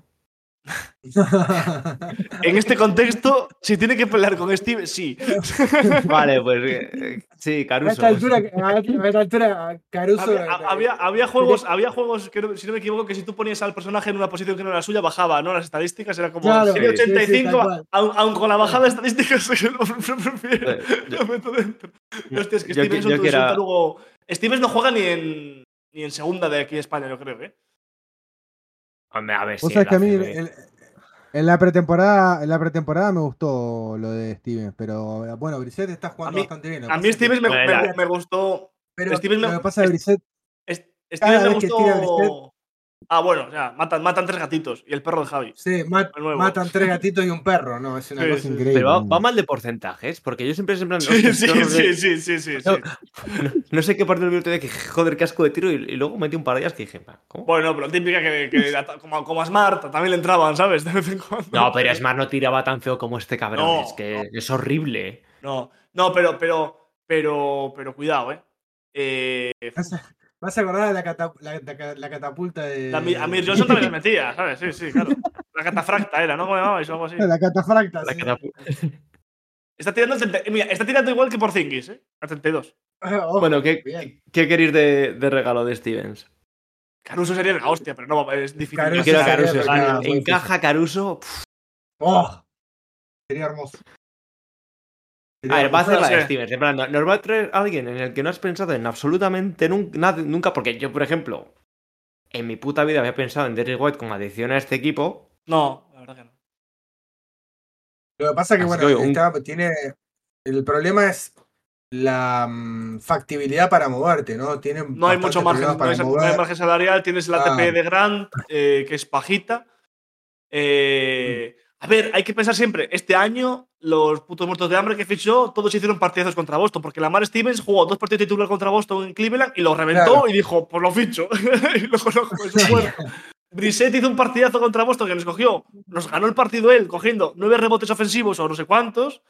En este contexto, si tiene que pelear con Stevens, sí. Vale, pues eh, sí, A esta Caruso. altura, a esta altura Caruso. Había, había, había juegos, había juegos que, no- si no me equivoco, que si tú ponías al personaje en una posición que no era la suya, bajaba, ¿no? Las estadísticas era como Claro, tiene sí, sí, 85, aun, aun con la bajada de estadísticas, lo prefiero. Yo- Lo meto dentro. Hostia, es que yo Stevens yo luego. Stevens no juega ni en, ni en segunda de aquí de España, yo creo, ¿eh? Hombre, a ver Vos si sabés que a mí el en la pretemporada, en la pretemporada me gustó lo de Stevens, pero bueno, Brissett está jugando mí- bastante bien. A mí Stevens me, me- me gustó. pero Stevens me- lo que pasa de Brissett, Stevens me gustó. Ah, bueno, o sea, matan, matan tres gatitos. Y el perro de Javi. sí, mat- de nuevo. matan tres gatitos y un perro, ¿no? Es una Sí, cosa sí. increíble. Pero va, ¿no? va mal de porcentajes, porque yo siempre siempre Sí, sí, sí, sí, sí, sí, sí. No, no, no sé qué parte del minuto de que joder, qué asco de tiro y, y luego metí un par de ellas que dije, "Va, ¿cómo? Bueno, pero típica que, que como, como a Smart también le entraban, ¿sabes? De vez en cuando. No, pero Smart no tiraba tan feo como este cabrón, No, es que no. es horrible. No, no, pero, pero, pero, pero cuidado, ¿eh? Eh, Pasa- Vas a acordar de la, cata- la, la- la catapulta de. A Mir Johnson también le metía, ¿sabes? Sí, sí, claro. La catafracta era, ¿no? ¿Cómo llamabais o algo así? La catafracta. La sí. catapu- Está tirando, el 30 mira, está tirando igual que por Zingis, ¿eh? A 32. Oh, Bueno, ¿qué, bien. ¿qué queréis de, de regalo de Stevens? Caruso sería la hostia, pero no, es difícil. Caruso Caruso. sí. muy Encaja Caruso. pff, Oh, sería hermoso. A ver, va a hacer no la de sé. Stevens. En plan, no- nos va a traer alguien en el que no has pensado en absolutamente nunca. Porque yo, por ejemplo, en mi puta vida había pensado en Derrick White con adición a este equipo. No, la verdad que no. Lo que pasa es que, Así bueno, que, un- está- tiene. El problema es la mm, factibilidad para moverte, ¿no? Tiene No hay mucho margen, no hay, no hay margen salarial. Tienes el ATP Ah. de Grant, eh, que es pajita. Eh, a ver, hay que pensar siempre, este año los putos muertos de hambre que fichó, todos hicieron partidazos contra Boston, porque Lamar Stevens jugó dos partidos titulares contra Boston en Cleveland y lo reventó Claro. y dijo, pues lo ficho. y lo conozco. Brissett hizo un partidazo contra Boston que nos cogió, nos ganó el partido él, cogiendo nueve rebotes ofensivos o no sé cuántos.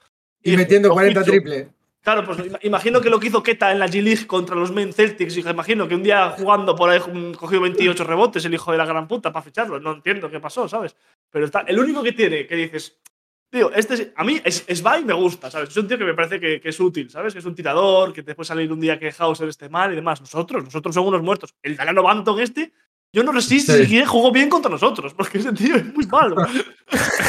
Y metiendo "Lo 40 ficho". triple. Claro, pues ima- imagino que lo que hizo Keta en la G-League contra los Men Celtics. Y imagino que un día jugando por ahí mm, cogió 28 rebotes el hijo de la gran puta para ficharlo. No entiendo qué pasó, ¿sabes? Pero está, el único que tiene que dices, tío, este es- a mí es, es Vai me gusta, ¿sabes? Es un tío que me parece que, que es útil, ¿sabes? Que es un tirador, que te puede salir un día que Hauser esté mal y demás. Nosotros, nosotros somos unos muertos. El Dalano Banton este, yo no resisto Sí. si quiere jugó bien contra nosotros, porque ese tío es muy malo.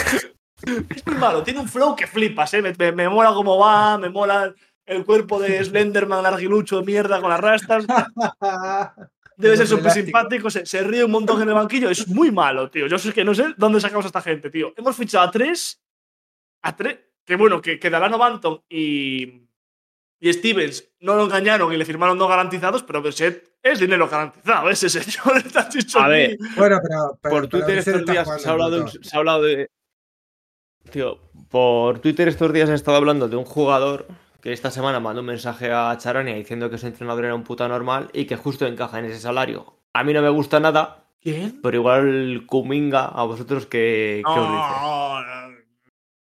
es muy malo, tiene un flow que flipas, ¿eh? Me, me- me mola cómo va, me mola el cuerpo de Slenderman larguilucho de mierda con las rastas. Debe ser súper simpático, se, se ríe un montón en el banquillo. Es muy malo, tío. Yo sé que no sé dónde sacamos a esta gente, tío. Hemos fichado a tres. A tres. Que bueno, que, que Dalano Banton y, y Stevens no lo engañaron y le firmaron no garantizados, pero Brissett es dinero garantizado. Ese señor está chicho. A ver, Bueno, pero. pero- por Twitter estos días se ha, hablado, de se ha hablado de. Tío, por Twitter estos días he estado hablando de un jugador que esta semana mandó un mensaje a Charania diciendo que su entrenador era un puta normal y que justo encaja en ese salario. A mí no me gusta nada, ¿Quién? pero igual Kuminga a vosotros que, os dice. No, no,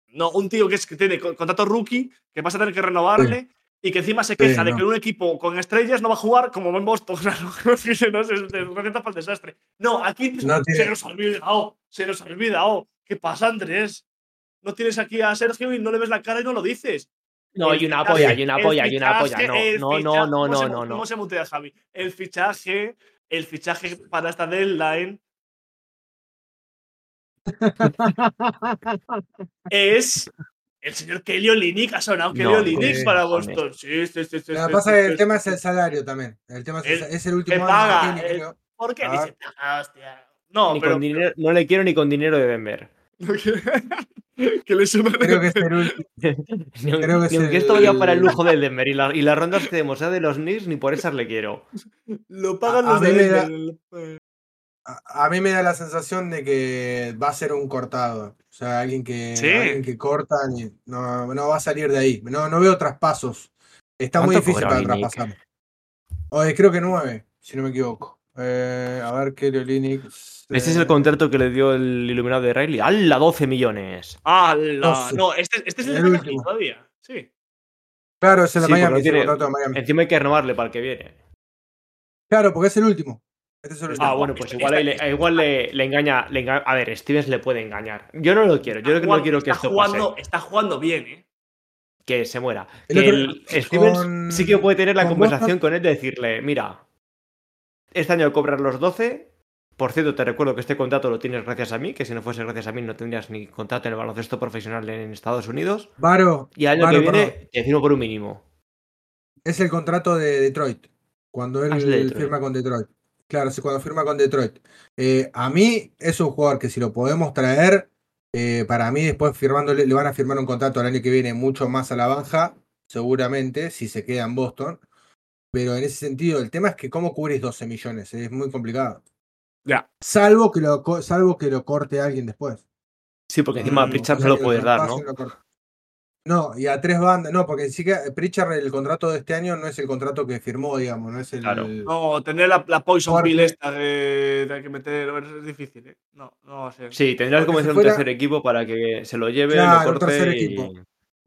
no, un tío que, es, que tiene con- contrato rookie, que vas a tener que renovarle y que encima se queja Sí, de no. que un equipo con estrellas no va a jugar como en Boston. No sé, es es receta para el desastre. No, aquí No se nos ha olvidado, se nos ha olvidado. ¿Qué pasa, Andrés? No tienes aquí a Sergio y no le ves la cara y no lo dices. No, El y una polla, y una polla, y una polla. No, no, no, no, ¿cómo se no, no. ¿Cómo se mutea, Javi? El fichaje, el fichaje para esta deadline es el señor Kelly Olynyk. Ha sonado Kelly sí, para. Boston. Sí, sí, sí. sí, Lo que pasa sí, es que el sí, tema sí. es el salario también. El tema es, el último año paga, que tiene, el- creo. ¿Por qué? Ah. Dice, "Ah, hostia". No, Ni pero. con dinero- no le quiero ni con dinero de Denver. que le suena. Creo que es el Creo que ni es aunque esto vaya para el lujo del Denver y, la- y las rondas que demos sea de los Knicks, ni por esas le quiero. Lo pagan A- a los de da-. A, a mí me da la sensación de que va a ser un cortado. O sea, alguien que, Sí. alguien que cortan y no, no va a salir de ahí. No, no veo traspasos. Está muy ¿Cuánto difícil para traspasar. Oye, creo que nueve, si no me equivoco. Eh, a ver, Kelly Olynyk. Este es eh, el contrato que le dio el iluminado de Riley. ¡Hala! 12 millones. ¡Hala! No, este, este es el, El de Miami último. todavía. Sí. Claro, es el de Sí, Miami, no es el tiene- contrato de Miami. Encima hay que renovarle para el que viene. Claro, porque es el último. Este es el último. Ah, bueno, pues Está- igual, está- le, igual le, le engaña, le A ver, Stevens le puede engañar. Yo no lo quiero. Yo Está no jugando- quiero que esto jugando, pase. Está jugando bien, ¿eh? Que se muera. El Que otro- el Stevens con- sí que puede tener la con conversación Boston- con él de decirle: Mira, este año cobras los 12. Por cierto, te recuerdo que este contrato lo tienes gracias a mí, que si no fuese gracias a mí no tendrías ni contrato en el baloncesto profesional en Estados Unidos. Varo, Y al año que viene, te firmo por un mínimo. es el contrato de Detroit. Cuando él Ah, es de Detroit. firma con Detroit. Claro, es cuando firma con Detroit. Eh, a mí es un jugador que si lo podemos traer, eh, para mí después firmándole, le van a firmar un contrato al año que viene mucho más a la baja, seguramente, si se queda en Boston. Pero en ese sentido, el tema es que cómo cubrís 12 millones, es muy complicado. Ya. Salvo que lo, salvo que lo corte alguien después. Sí, porque encima a Mm, Pritchard no sea, lo que puedes dar, ¿no? No, y a tres bandas, no, porque sí que Pritchard el contrato de este año no es el contrato que firmó, digamos, no es el. Claro. No, tener la, la Poison Pill esta de, que meter es difícil, ¿eh? No, no va a ser. Sí, tendrás que si convencer a un tercer equipo para que se lo lleve, Claro, lo un corte tercer y- equipo.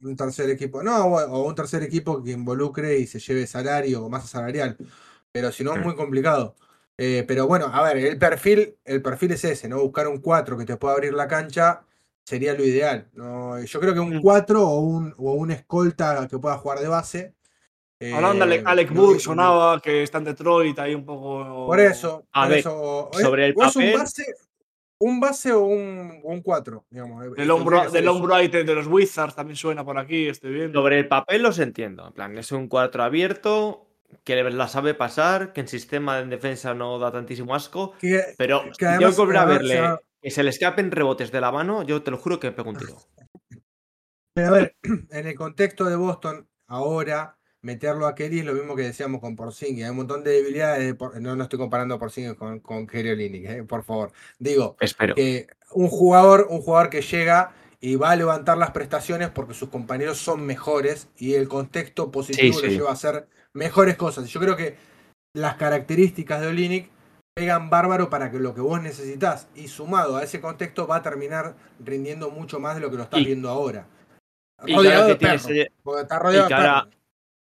Un tercer equipo. No, o un tercer equipo que involucre y se lleve salario o masa salarial. Pero si no es Mm. muy complicado. Eh, pero bueno, a ver, el perfil, el perfil es ese, ¿no? Buscar un 4 que te pueda abrir la cancha sería lo ideal. ¿no? Yo creo que un Mm. 4 o un, o un escolta que pueda jugar de base. Hablando de eh, Alec, no- Burke, sonaba que está en Detroit ahí un poco. Por eso. Por ver, eso, es- sobre el o es un papel- base, un base o un, o un 4, digamos. Del hombro, del hombro de los Wizards también suena por aquí, estoy viendo. Sobre el papel los entiendo. En plan, es un 4 abierto, que la sabe pasar, que en sistema de defensa no da tantísimo asco. Que- Pero que si además yo volver a verle que se le escapen rebotes de la mano, yo te lo juro que me pego un tiro. Pero a ver, en el contexto de Boston, ahora meterlo a Kelly es lo mismo que decíamos con Porzingis. Hay un montón de debilidades. de no, no estoy comparando Porzingis con, con Kelly eh, por favor. Digo, Espero. que un jugador, un jugador que llega y va a levantar las prestaciones porque sus compañeros son mejores y el contexto positivo Sí, lleva a hacer mejores cosas. Yo creo que las características de Olynyk pegan bárbaro para que lo que vos necesitas y sumado a ese contexto va a terminar rindiendo mucho más de lo que lo estás Y- viendo ahora. Rodeado de perros, porque está rodeado de perros.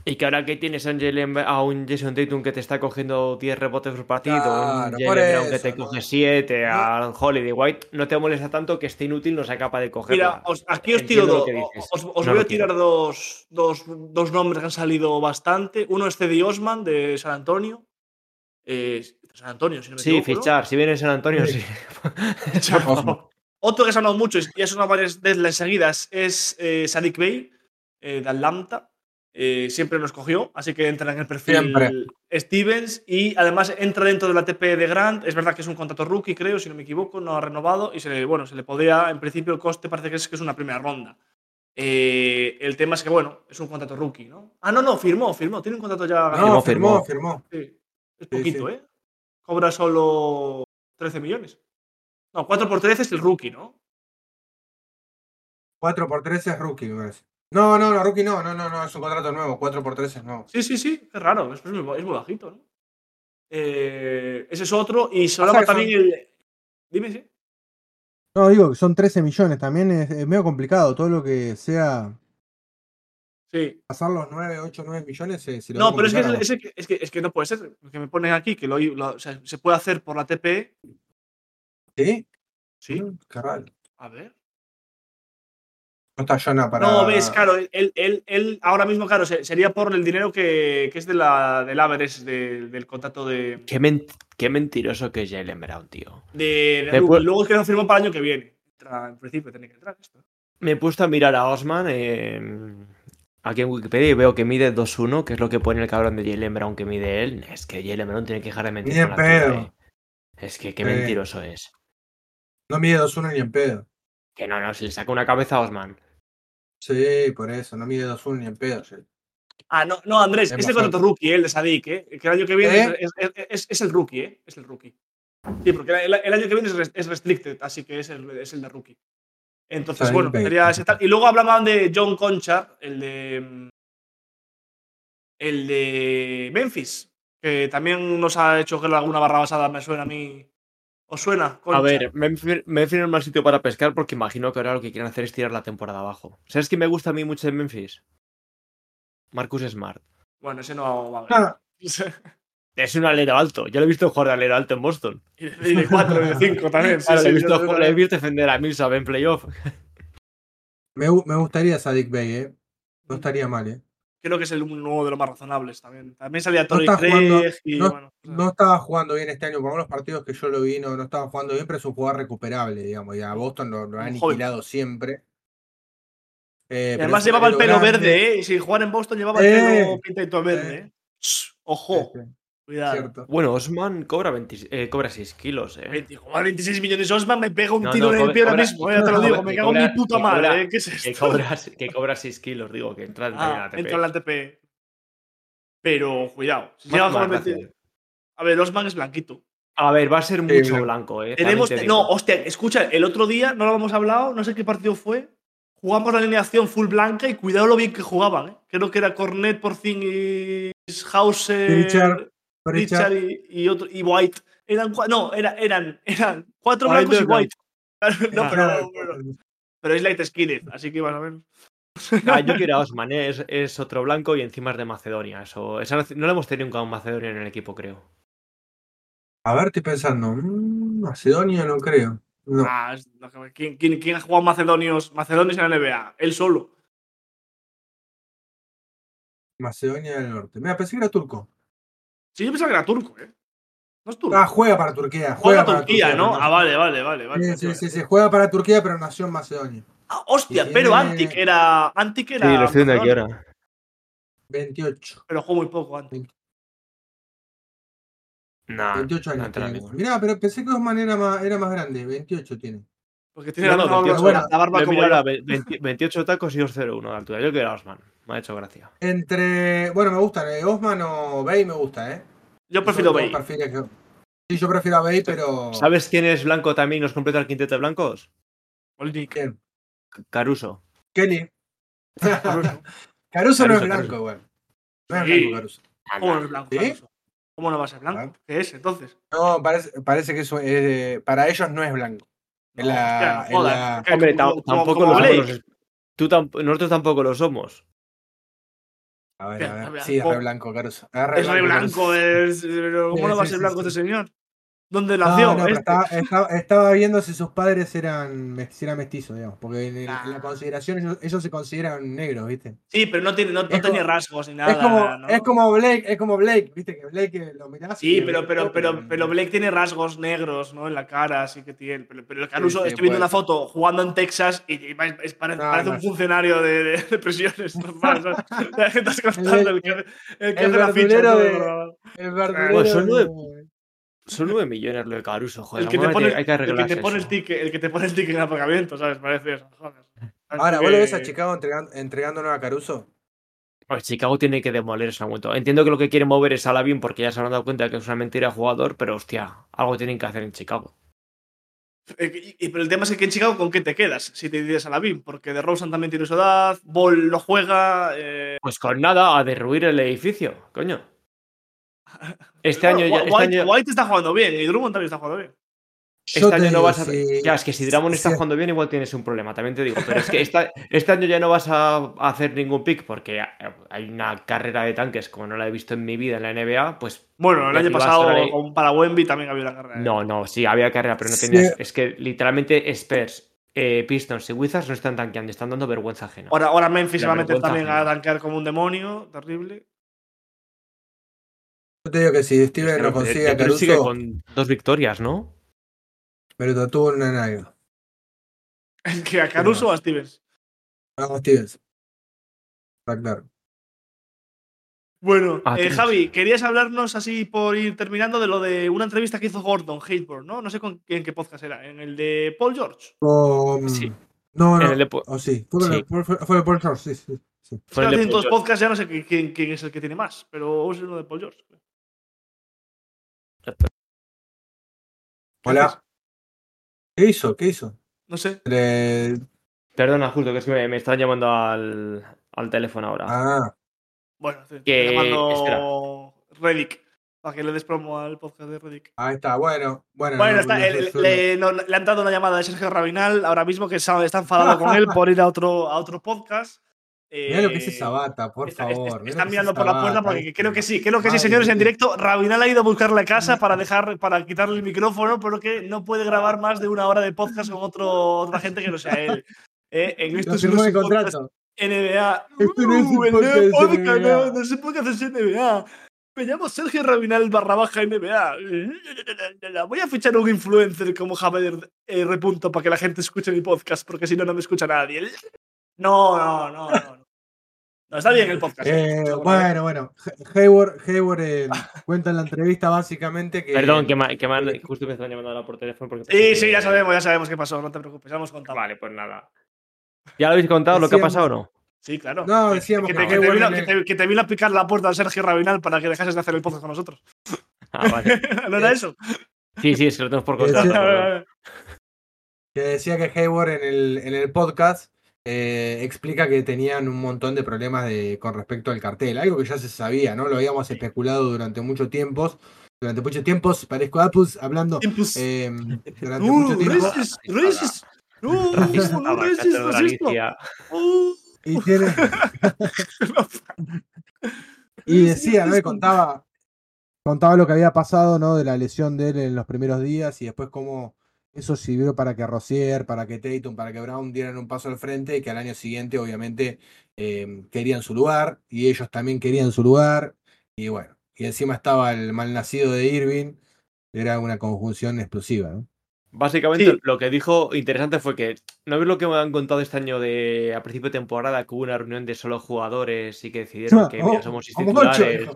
Y que ahora que tienes a, un Jalen- a un Jason Tatum que te está cogiendo 10 rebotes por partido, un Claro, por Jalen Brown que te ¿no? coge 7, a Holiday White, no te molesta tanto que esté inútil, no sea capaz de cogerla. Mira, os- aquí os tiro Entiendo dos. Os, os No voy a tirar dos, dos, dos nombres que han salido bastante. Uno es Cedi Osman de San Antonio. Eh, San Antonio, si no me Sí, equivoco, ¿no? fichar, si viene en San Antonio, sí. Fichar, por favor. Otro que se ha sonado mucho y ha sonado varias veces enseguida es, es eh, Sadiq Bey eh, de Atlanta. Eh, siempre nos cogió, así que entra en el perfil Siempre. Stevens y además entra dentro de la TP de Grant. Es verdad que es un contrato rookie, creo, si no me equivoco, no ha renovado y se le, bueno, se le podría, en principio, el coste parece que es, que es una primera ronda. Eh, el tema es que, bueno, es un contrato rookie, ¿no? Ah, no, no, firmó, firmó, tiene un contrato ya. No, firmó, firmó, firmó. firmó. Sí, es Sí, poquito, sí. ¿eh? Cobra solo 13 millones. No, 4 por 13 es el rookie, ¿no? 4 por 13 es rookie, me parece. No, no, no, rookie no, no, no, no, es un contrato nuevo. 4 por 13 es nuevo. Sí, sí, sí, qué raro, es, es muy, es muy bajito, ¿no? Eh, ese es otro, y sonaba que son- también el. Dime, sí. No, digo que son 13 millones, también es, es medio complicado. Todo lo que sea Sí. pasar los 9, 8, 9 millones se, se lo No, pero es que, es, es que- es que, es que no puede ser, porque me ponen aquí que lo, lo- o sea, se puede hacer por la TP. ¿Sí? Sí, raro. a ver. No está Jonah para. No, ves, claro, él, él, él ahora mismo, claro, se- sería por el dinero que, que es de la, del average de- del contrato de, Qué, men- qué mentiroso que es Jalen Brown, tío. de, de Luego es que no firmó para el año que viene. Entra- en principio tiene que entrar esto. Me he puesto a mirar a Osman en- aquí en Wikipedia y veo que mide 2'1, que es lo que pone el cabrón de Jalen Brown que mide él. Es que Jalen Brown tiene que dejar de mentir. Ni en pedo. eh. Es que qué mentiroso es. No mide 2-1 ni en pedo. Que no, no, si le saca una cabeza a Osman. Sí, por eso, no mide 2-1 ni en pedo. sí. Ah, no, no, Andrés, Es es más el contrato rookie, eh, el de Sadik, ¿eh? Que el año que viene ¿Eh? es, es- es- es el rookie, ¿eh? Es el rookie. Sí, porque el, el año que viene es, res- es restricted, así que es el, es el de rookie. Entonces, Sadik bueno, sería ese tal. Y luego hablaban de John Concha, el de. El de Memphis, que también nos ha hecho que alguna barra basada, me suena a mí. ¿Os suena? Concha? A ver, Memphis, Memphis no es mal sitio para pescar porque imagino que ahora lo que quieren hacer es tirar la temporada abajo. ¿Sabes quién me gusta a mí mucho de Memphis? Marcus Smart. Bueno, ese no va a ver. Ah, Es un alero alto. Yo lo he visto jugar de alero alto en Boston. Y de- y de 4, y de 5 también. sí, Claro, sí, le, he visto, también. le he visto defender a Millsap en playoff. me, me gustaría Sadik Bey, ¿eh? No estaría mal, ¿eh? Creo que es el uno de los más razonables también. También salía No Torrey jugando- Craig y no- bueno. o sea, No estaba jugando bien este año, por los partidos que yo lo vi no, no estaba jugando bien, pero es un jugador recuperable, digamos, y a Boston lo, lo ha joven. aniquilado siempre. Eh, y además llevaba el pelo grande, verde, ¿eh? Si jugar en Boston llevaba el Eh, pelo pintadito verde, eh. Ojo, cuidado. cierto. Bueno, Osman cobra, 20 eh, cobra 6 kilos, eh. 20, jugar 26 millones Osman, me pega un No, tiro no, en el pie ahora mismo, eh, ya te lo digo. Me cago en mi puta que madre, cobra- ¿eh? ¿Qué es esto? Que cobra, que cobra 6 kilos, digo, que entra en Ah, la ATP. entra en la ATP. Pero cuidado. Si Más- llega a más jugar 20 gracias. A ver, Osman es blanquito. A ver, va a ser mucho blanco. blanco, eh. Tenemos. te No, hostia, escucha, el otro día no lo hemos hablado, no sé qué partido fue. Jugamos la alineación full blanca y cuidado lo bien que jugaban, ¿eh? Creo que era Cornet, Porzingis, Hauser, Pritchard, Pritchard, y, y otro, y White. Eran, no, era, eran, eran cuatro White blancos y blanco. White. no, pero, pero, pero es light skinhead, así que más o menos. Ah, yo quiero a Osman, ¿eh? es, es otro blanco y encima es de Macedonia. Eso, esa no lo hemos tenido nunca un Macedonia en el equipo, creo. A ver, estoy pensando. mm, Macedonia no creo. No. Ah, es- no, ¿quién, quién, quién ha jugado macedonios, macedonios en la NBA? Él solo. Macedonia del Norte. Mira, pensé que era turco. Sí, yo pensaba que era turco, ¿eh? No es turco. Ah, juega para Turquía. Juega Juega para Turquía, Turquía, ¿no? Ah, vale, vale, vale. vale. Sí, sí, sí, sí, juega para Turquía, pero nació en Macedonia. Ah, hostia, Y pero tiene- Antic era. Antic Sí, era. lo estoy viendo aquí ahora. 28. Pero jugó muy poco Antic. Nah, 28 no años tiene. ninguno. Mirá, pero pensé que Osman era más, era más grande. 28 tiene. Porque tiene No, la, no, misma 28, barba- la barba como ve- 20 28 tacos y 2.01 de altura. Yo quiero a Osman. Me ha hecho gracia. Entre. Bueno, me gustan. eh, Osman o Bay me gusta, ¿eh? Yo prefiero Bay. que- Sí, yo prefiero a Bay, pero. ¿Sabes quién es blanco también y nos completa el quinteto de blancos? ¿Quién? Caruso. Kelly. Caruso. Caruso no es blanco, igual. No es blanco, Caruso. ¿Cómo no es blanco? Caruso? ¿Cómo no va a ser blanco? ¿Qué es entonces? No, parece, parece que eso, eh, para ellos no es blanco. En No, la- hostia, no en jodas. la- ¿Qué? Hombre, tampoco lo somos. Tú nosotros tampoco lo somos. A ver, a ver. Sí, es re blanco, Caruso. Es Es re blanco, es. pero ¿Cómo no va a ser blanco este señor? ¿Dónde No, nació? no, Este. estaba, estaba- estaba viendo si sus padres eran, si eran mestizos, digamos. Porque en, el- la consideración ellos, ellos se consideran negros, ¿viste? Sí, pero no, tiene, no, no como- rasgos ni nada. es, como, ¿no? es como Blake, es como Blake, ¿viste? Que Blake eh, lo mirás. Sí, pero, pero, pero, pero Blake tiene rasgos negros, ¿no? En la cara, así que tiene. Pero, pero el Caruso, sí, estoy viendo una foto jugando en Texas y, y es- parece, No, parece no. un funcionario de, de, de prisiones. normal, ¿sabes? Ya que estás contando el, que, el que el hace de- El verdulero Bueno, Son 9 millones lo de Caruso, joder. El que, te pone, hay que el que te arreglarse pone el ticket, el que te pone el ticket en el aparcamiento, ¿sabes? Parece eso. joder. Ahora, Así ¿vos lo ves a Chicago entregando, entregándonos a Caruso? Pues Chicago tiene que demoler ese momento. Entiendo que lo que quieren mover es a Lavin porque ya se han dado cuenta que es una mentira de jugador, pero hostia, algo tienen que hacer en Chicago. Eh, y- y- pero el tema es que en Chicago, ¿con qué te quedas? Si te dices a la BIM, porque de Rosen también tiene su edad, Ball no juega. Eh, Pues con nada, a derruir el edificio, coño. Este bueno, año ya. Este White, año, White está jugando bien y Drummond también está jugando bien. este Yo año no digo, vas a. si- Ya, es que si Dramon está jugando bien, igual tienes un problema, también te digo. Pero es que esta- este año ya no vas a hacer ningún pick porque hay una carrera de tanques como no la he visto en mi vida en la NBA. Pues Bueno, el año pasado a la- con- para Wemby también había una carrera. ¿eh? no, no, sí, había carrera, pero no Sí. tenías. Es que literalmente Spurs, eh, Pistons y Wizards no están tanqueando, están dando vergüenza ajena. Ahora, ahora Memphis La va a meter también a tanquear como un demonio, terrible. Yo te digo que si Steven Pero no consigue de- a de- pero sigue Caruso, con dos victorias, ¿no? me lo tatuó en una nalga. ¿El que a Caruso o a Stevens? Vamos, Stevens. Está claro. Bueno, Ah, eh. Javi, querías hablarnos así por ir terminando de lo de una entrevista que hizo Gordon Haysborough, ¿no? No sé con, en qué podcast era, en el de Paul George. Con- Sí. No, no. En el de Po- O sí. Fue, Sí. el- fue, fue, fue de Paul George, sí, sí. sí. Es que Fue el de Paul todos podcasts, ya no sé qui- quién, quién es el que tiene más, pero es uno de Paul George. ¿Qué Hola. ¿Qué hizo? ¿Qué hizo? No sé. Le- Perdona, justo que es que me, me están llamando al, al teléfono ahora. Ah, Bueno, te, te Que- llamando Reddick para que le des promo al podcast de Reddick. ahí está. Bueno, bueno. Bueno, no- está, no- el- no- le, no- le ha entrado una llamada de Sergio Rabinal ahora mismo que está, está enfadado con él por ir a otro, a otro podcast. Mirá lo que es Eh, esa bata, por Está- favor. está- están es mirando por la puerta bata, porque ¿viste? creo que sí, creo que sí, señores, en directo. Rabinal ha ido a buscarle a casa para dejar, para quitarle el micrófono, pero que no puede grabar más de una hora de podcast con otro, otra gente que no sea él. Eh, en esto es un contrato. NBA. Esto no es un Uh, podcast NBA. no, no se puede hacer NBA. Me llamo Sergio Rabinal barra baja NBA. Voy a fichar un influencer como Javier eh, Repunto para que la gente escuche mi podcast, porque si no, no me escucha nadie. No, no, no, no. No. Está bien el podcast. Eh, Seguro, bueno, bueno. Hayward, Hayward eh, cuenta en la entrevista básicamente que. Perdón, que, ma- que me han- justo me están llamando ahora por teléfono. Porque Sí, sí, ya sabemos, ya sabemos qué pasó, no te preocupes, ya hemos contado. Vale, pues nada. ¿Ya lo habéis contado lo que ha pasado o no? Sí, claro. No, decíamos que, que te, que te vino, que, el- te, que te vino a picar la puerta a Sergio Rabinal para que dejases de hacer el podcast con nosotros. Ah, vale. ¿No era eso? Sí, sí, es que lo tenemos por decía- perdón. que decía que Hayward en el, en el podcast eh, explica que tenían un montón de problemas de, con respecto al cartel, algo que ya se sabía, ¿no? Lo habíamos especulado durante mucho tiempo. Durante mucho tiempo, parezco Apus hablando. Tiempos. eh, durante Uh, mucho tiempo. racist, racist. No, Racista, no, racist, Catedral racista. Galicia. Y tiene. y decía, ¿no? Y contaba, contaba lo que había pasado, ¿no? De la lesión de él en los primeros días y después cómo eso sirvió para que Rosier, para que Tatum, para que Brown dieran un paso al frente y que al año siguiente, obviamente, eh, querían su lugar y ellos también querían su lugar. Y bueno, y encima estaba el malnacido de Irving, era una conjunción explosiva, ¿no? Básicamente Sí. lo que dijo interesante fue que no ves lo que me han contado este año de a principio de temporada que hubo una reunión de solo jugadores y que decidieron que mira, Oh, somos titulares.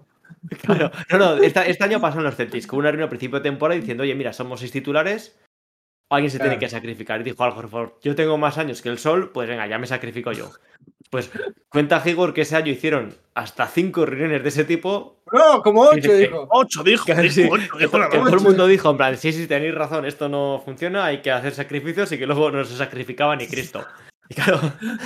Claro, no, no, esta- este año pasó en los Celtics, que hubo una reunión a principio de temporada diciendo, oye, mira, somos seis titulares, alguien se tiene que sacrificar. Y dijo Al Horford, yo tengo más años que el sol, pues venga, ya me sacrifico yo. Pues cuenta Higor que ese año hicieron hasta cinco reuniones de ese tipo. No, como ocho, Dice dijo. Ocho, dijo. Que, dijo, todo el mundo dijo, en plan, sí, sí, tenéis razón, esto no funciona, hay que hacer sacrificios y que luego no se sacrificaba ni Cristo. Y claro,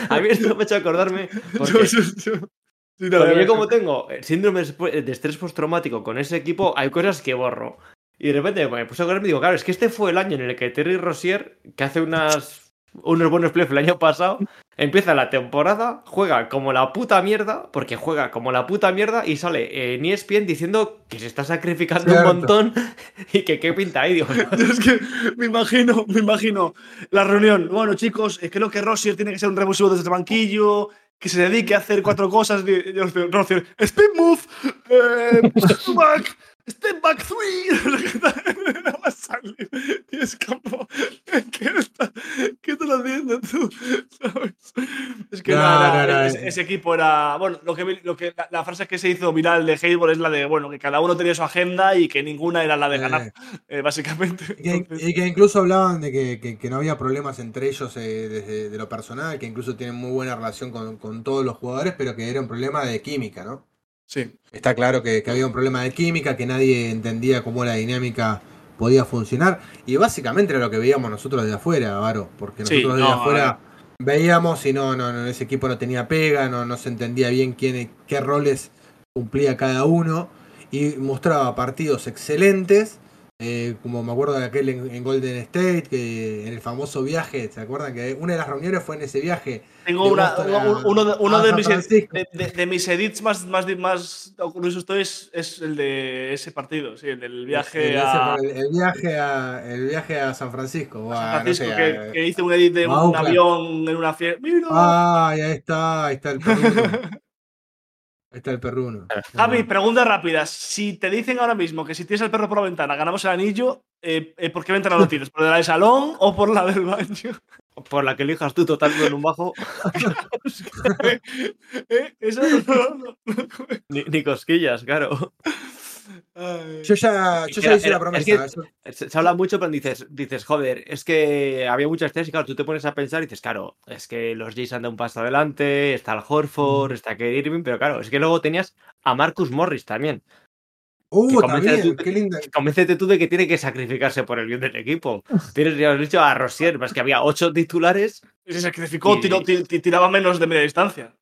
a mí esto me ha hecho acordarme porque Sí, no, Porque yo como tengo el síndrome de estrés postraumático con ese equipo, hay cosas que borro. Y de repente me puse a acordarme y digo, claro, es que este fue el año en el que Terry Rossier, que hace unas, unos buenos playoffs el año pasado, empieza la temporada, juega como la puta mierda, porque juega como la puta mierda y sale en ESPN diciendo que se está sacrificando Cierto. un montón y que qué pinta ahí, digo. Es que me imagino, me imagino la reunión. Bueno, chicos, creo que Rossier tiene que ser un revulsivo desde el banquillo, que se dedique a hacer cuatro cosas. Y- y Rossier, Rossier, speed move, eh, back, step back three. Y es como, ¿qué, está, qué estás haciendo tú? ¿Sabes? Es que No, nada, no, no, ese, eh. ese equipo era. Bueno, lo que, vi- lo que, la, la frase que se hizo viral de Hayward es la de, bueno, que cada uno tenía su agenda y que ninguna era la de Eh. ganar, eh, básicamente. Y que, Entonces- y que incluso hablaban de que, que- que no había problemas entre ellos eh, desde de lo personal, que incluso tienen muy buena relación con, con todos los jugadores, pero que era un problema de química, ¿no? Sí. Está claro que, que había un problema de química, que nadie entendía cómo la dinámica podía funcionar. Y básicamente era lo que veíamos nosotros desde afuera, Varo, porque Sí, nosotros desde no, afuera veíamos y no, no, no, ese equipo no tenía pega, no, no se entendía bien quién, qué roles cumplía cada uno. Y mostraba partidos excelentes. eh, como me acuerdo de aquel en, en Golden State, que en el famoso viaje, ¿se acuerdan? Que una de las reuniones fue en ese viaje. Tengo una, uno, uno de, uno de mis, de, de- de mis edits más, más, más curiosos es, es el de ese partido, sí, el del viaje el, a el- el viaje a el viaje a San Francisco. a, San no Francisco, sé, que, a- que hice un edit de un Oakland. avión en una fiesta. ¡Mira! Ay, ahí está, ahí está el perruno. Ahí está el perruno. Javi, pregunta rápida. Si te dicen ahora mismo que si tienes al perro por la ventana ganamos el anillo, eh, eh, ¿por qué ventana lo tienes? ¿Por la del salón o por la del baño? Por la que elijas tú total en un bajo, ¿Eh? Eso no, ni, ni cosquillas, claro. Yo ya, yo ya Era- hice era- la promesa. es Se, se habla mucho, pero dices, dices, joder, es que había muchas estrellas y claro, tú te pones a pensar y dices, claro, es que los Jays han dado un paso adelante, está el Horford, está Kyrie Irving, pero claro, es que luego tenías a Marcus Morris también. Uh, también, tú- qué linda. Convéncete tú de que tiene que sacrificarse por el bien del equipo. Tienes, ya has dicho, a Rosier, pero es que había ocho titulares. Y se sacrificó, Y- tiró- tiraba menos de media distancia.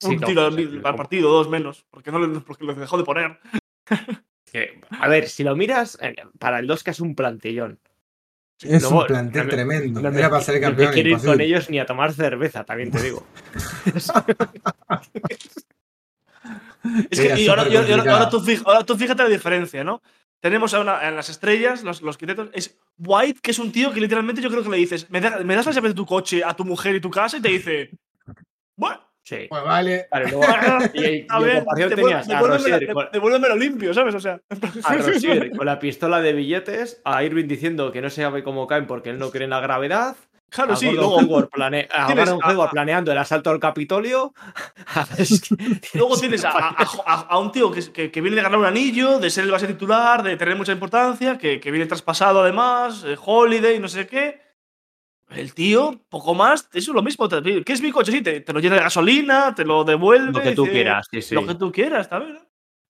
Sí, un no, tiro o sea, al partido, dos menos. Porque, no le, porque lo dejó de poner. que, a ver, si lo miras, eh, para el 2 que es un plantillón. Es Luego, un plantel no me- tremendo. No me, Era para ser no campeón. quiero ir con ellos ni a tomar cerveza, también te digo. Es que, y ahora, tú, fij- ahora tú fíjate la diferencia, ¿no? Tenemos a una- en las estrellas, los, los quintetos, es White, que es un tío que literalmente yo creo que le dices, ¿me, da- me das la llave de tu coche a tu mujer y tu casa? Y te dice, bueno, Sí. Pues vale. Claro, luego- y, y a ver, devuel- tenías devuélvemelo limpio, ¿sabes? O sea, a Rosier con la pistola de billetes, a Irving diciendo que no se sabe cómo caen porque él no cree en la gravedad, claro, sí, luego, Hayward, plane- tienes Hayward a- planeando el asalto al Capitolio. Luego tienes a, a- a- un tío que, que- que viene de ganar un anillo, de ser el base titular, de tener mucha importancia, que, que viene traspasado además, eh, Holiday, no sé qué. El tío, poco más, eso es lo mismo. ¿Qué es mi coche? Sí, te, te lo llena de gasolina, te lo devuelve. Lo que tú te- quieras, sí, sí. Lo que tú quieras, también.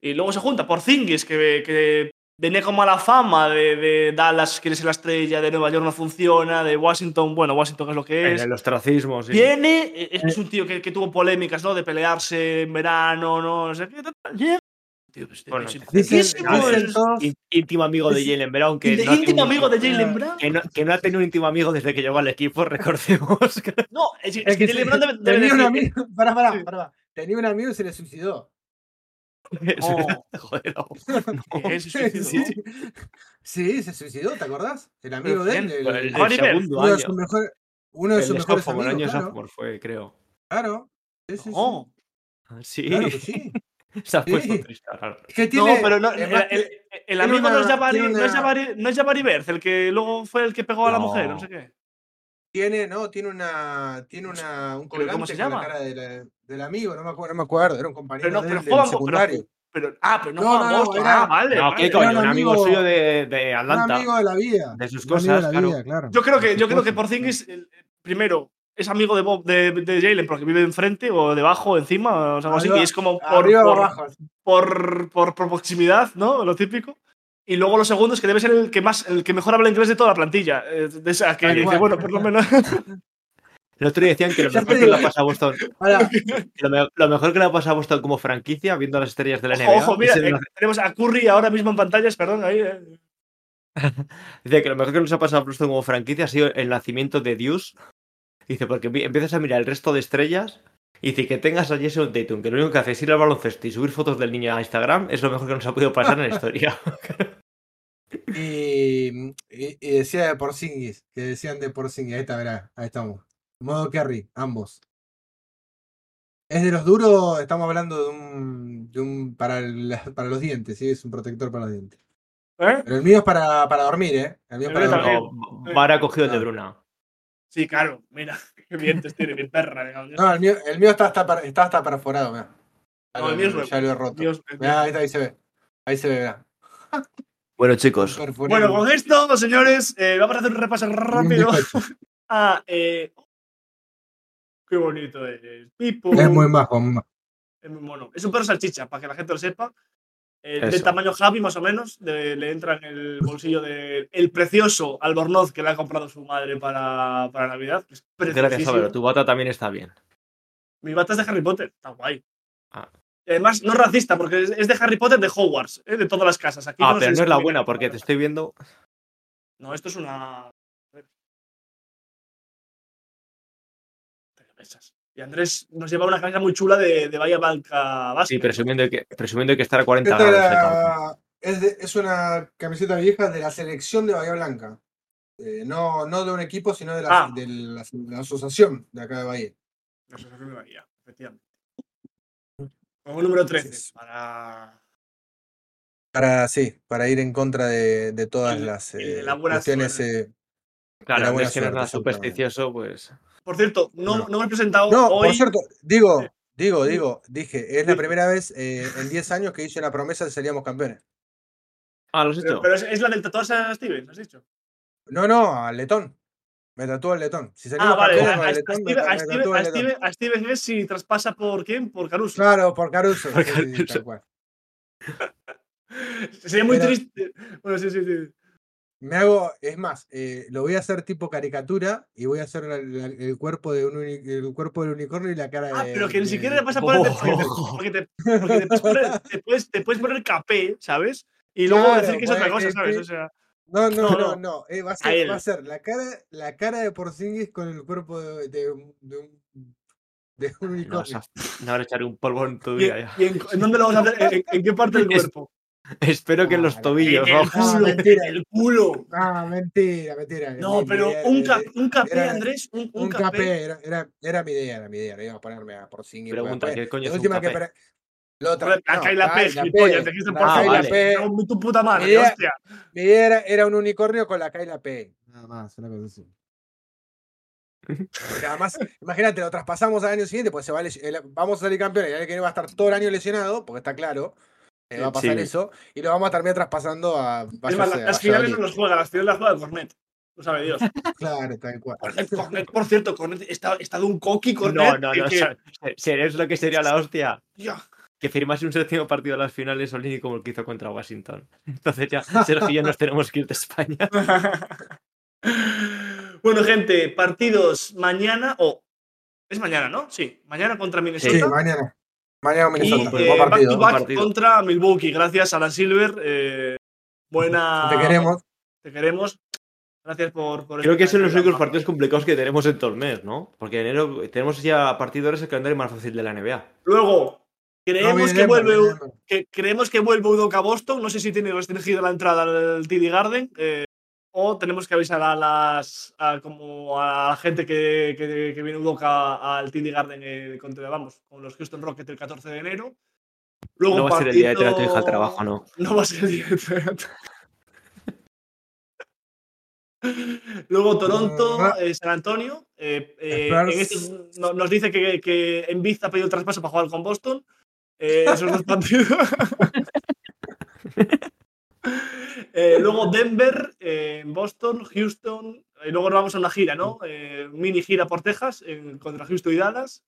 Y luego se junta por Zingis, que, que venía con mala fama de, de Dallas, quiere ser la estrella, de Nueva York no funciona, de Washington, bueno, Washington es lo que es. Tracismos. sí. Viene, e- es, es un tío que, que tuvo polémicas, ¿no? De pelearse en verano, no, no sé qué. tal, Llega, tío. Pues, Bueno, es Dicen, es- íntimo amigo de Jalen Brown, que de no, ha íntimo tenido- amigo de Jalen Brown. que, no, que no ha tenido un íntimo amigo desde que llegó al equipo, recordemos. No, es, es es que que Jalen Brown debe, debe tenía un amigo, pará, pará, Sí. pará. Tenía un amigo y se le suicidó. Oh. Joder, suicidó, Sí, se suicidó, ¿te acordás? El amigo de él, el- el, el- el segundo uno de año. sus mejores, uno de El sus mejores sophomore, el amigos, año claro, sophomore fue, creo. claro. Sí, sí, sí. Claro que sí. se ha puesto Sí. triste. Es que no, tiene, pero no, el, el- el amigo no es Jabari, no es Jabari, no es Jabari Berth, el que luego fue el que pegó a la No. mujer, no sé qué. Tiene, no, tiene una, tiene una, un ¿Pero colgante cómo se con la llama? cara de la- del amigo, no me acuerdo, no me acuerdo, era un compañero Pero no, de pero juega del secundario. pero, ah, pero no, No, juega no, era- ah, vale. No, vale. ¿qué coño? un Un amigo amigo- suyo de, de Un Atlanta. amigo de la vida. De sus un amigo de cosas, la claro. vida, claro. Yo creo que, yo creo que Cosas. Porzingis, primero, es amigo de Bob, de, de Jalen porque vive enfrente o debajo, encima, o sea, algo así, y es como por, por, por, por proximidad, ¿no? Lo típico. Y luego lo segundo es que debe ser el que más, el que mejor habla inglés de toda la plantilla. De esa que, cual. bueno, por lo menos. El otro día decían que lo mejor que le pasado a Boston, lo, me- lo mejor que le ha pasado a Boston como franquicia, viendo las estrellas de la NBA, Ojo, mira, eh, tenemos a Curry ahora mismo en pantallas, perdón, ahí. eh. Dice que lo mejor que nos ha pasado a Boston como franquicia ha sido el nacimiento de Deuce. Dice, porque empiezas a mirar el resto de estrellas y dice que tengas a Jason Tatum, que lo único que hace es ir al baloncesto y subir fotos del niño a Instagram, es lo mejor que nos ha podido pasar en la historia. y, y, y decía de Porzingis, que decían de Porzingis, ahí está, verá, ahí estamos. Modo carry, ambos. Es de los duros, estamos hablando de un, de un para, el- para los dientes, sí, es un protector para los dientes. ¿Eh? Pero el mío es para, para dormir, ¿eh? El mío es El para dormir. No, cogido el de Ah. Bruna. Sí, claro, mira, qué dientes tiene mi perra. digamos. No, el mío, el mío está, hasta, per- está hasta perforado, mira. Ya No, lo- el mío es ya lo he roto. Dios, el Mirá, ahí, está, ahí se ve. Ahí se ve, mirá. Bueno, chicos. Bueno, con esto, señores, eh, vamos a hacer un repaso rápido a. eh, qué bonito es. Pipo. Es muy majo. Es muy mono. Es un perro salchicha, para que la gente lo sepa. Eh, de tamaño Javi, más o menos. de- le entra en el bolsillo del el precioso albornoz que le ha comprado su madre para, para Navidad. Es gracias. Álvaro. Tu bata también está bien. Mi bata es de Harry Potter. Está guay. Ah. Y además, no es racista, porque es, de Harry Potter de Hogwarts, eh, de todas las casas. Aquí Ah, no pero no es la buena, por porque te estoy viendo. No, esto es una. Y Andrés nos lleva una camisa muy chula de, de Bahía Blanca Basket. Sí, presumiendo que, presumiendo que estar a 40 Esta grados. era- es, de- es una camiseta vieja de la selección de Bahía Blanca. Eh, no, no de un equipo, sino de la, Ah. de la- la asociación de acá de Bahía. La Asociación de Bahía, efectivamente. Un número 13. Sí. Para. Para, sí, para ir en contra de, de todas de- las y de eh, la buena cuestiones. suerte. eh, Claro, la buena Andrés, que no es suerte, nada supersticioso, pues. Por cierto, no, No. no me he presentado No, hoy. por cierto, digo, digo, digo, dije, es la Sí. primera vez eh, en 10 años que hice una promesa de seríamos campeones. Ah, ¿lo has hecho? pero es, es la del tatuaje a Steven, ¿has dicho? No, no, al letón. Me tatuó el letón. Si Ah, salimos vale. A, a- el a letón, Steven, a si traspasa por quién? Por Caruso. Claro, por Caruso. Por sí, sí, Caruso. tal cual. Sería muy Pero- triste. Bueno, sí, sí, sí. Me hago, es más, eh, lo voy a hacer tipo caricatura y voy a hacer la- la- el cuerpo de un el cuerpo del unicornio y la cara Ah, de. pero que ni siquiera le pasa por el. Porque te, porque te puedes poner, te puedes, te puedes poner capé, ¿sabes? Y luego Claro, decir que es otra cosa, es ¿sabes? O sea. No, no, No, no, eh, va, a ser, va a ser la cara, la cara de Porzingis con el cuerpo de, de un, de un, de un No, unicornio. vas a- no vas a echar un polvo en tu ¿Y, vida ya. y en, en dónde lo vamos a hacer? ¿En, en qué parte del Es- cuerpo? Espero que en los tobillos, el culo. mentira. en el culo. Ah, mentira, mentira. No, mi- mi pero idea- un, cap, un capé, era- Andrés, un, un Un capé. capé, era, era, era mi idea, era mi idea. No iba a ponerme a Porzingis. porque Pregunta, ¿qué coño es un última que capé? Lo no, K y la P, gilipollas, dijiste la por K y favor. la Me P. tu puta madre, Mi idea- hostia. Mi idea era, era un unicornio con la K y la P. Nada más, una cosa así. Porque además, imagínate, lo traspasamos al año siguiente, pues se va a vamos a salir campeones, y el año que viene va a estar todo el año lesionado, porque está claro, eh, va a pasar Sí. eso, y lo vamos a terminar traspasando a Es vaya más, sea, la- las a finales no las juega, las finales las juega Cornet. Lo sabe Dios. Claro, tal cual. Cornet, Cornet, por cierto, Cornet está, está de un coqui, Cornet. No, no, no. que- o sea, ¿Serías lo que sería la hostia? Tío, Que firmase un séptimo partido de las finales Olini como el que hizo contra Washington. Entonces ya, Sergio y yo nos tenemos que ir de España. bueno, gente, partidos mañana o. es mañana, ¿no? Sí, mañana contra Minnesota. Sí, mañana. Mañana Y Minnesota. eh, buen back partido. to back partido. contra Milwaukee. Gracias, Alan Silver. eh, buena. Te queremos. Te queremos. Gracias por. por Creo que son los únicos partidos complicados que tenemos en todo el mes, ¿no? Porque en enero tenemos ya a ahora es el calendario más fácil de la NBA. Luego, creemos, que vuelve, que creemos que vuelve Udoka Boston. No sé si tiene restringida la entrada al TD Garden. eh, o tenemos que avisar a las a, como a la gente que, que, que viene Udoka al TD Garden eh, contra, vamos, con los Houston Rockets el 14 de enero. Luego No va a ser el día de traer a tu hija al partido- trabajo, ¿no? No va a ser el día de a tu- Luego Toronto, Ah. eh, San Antonio. eh, eh, en este- no- nos dice que, que Embiid ha pedido el traspaso para jugar con Boston. Eh, esos dos partidos. Eh, luego Denver, eh, Boston, Houston. Y luego nos vamos a una gira, ¿no? Eh, mini gira por Texas contra Houston y Dallas.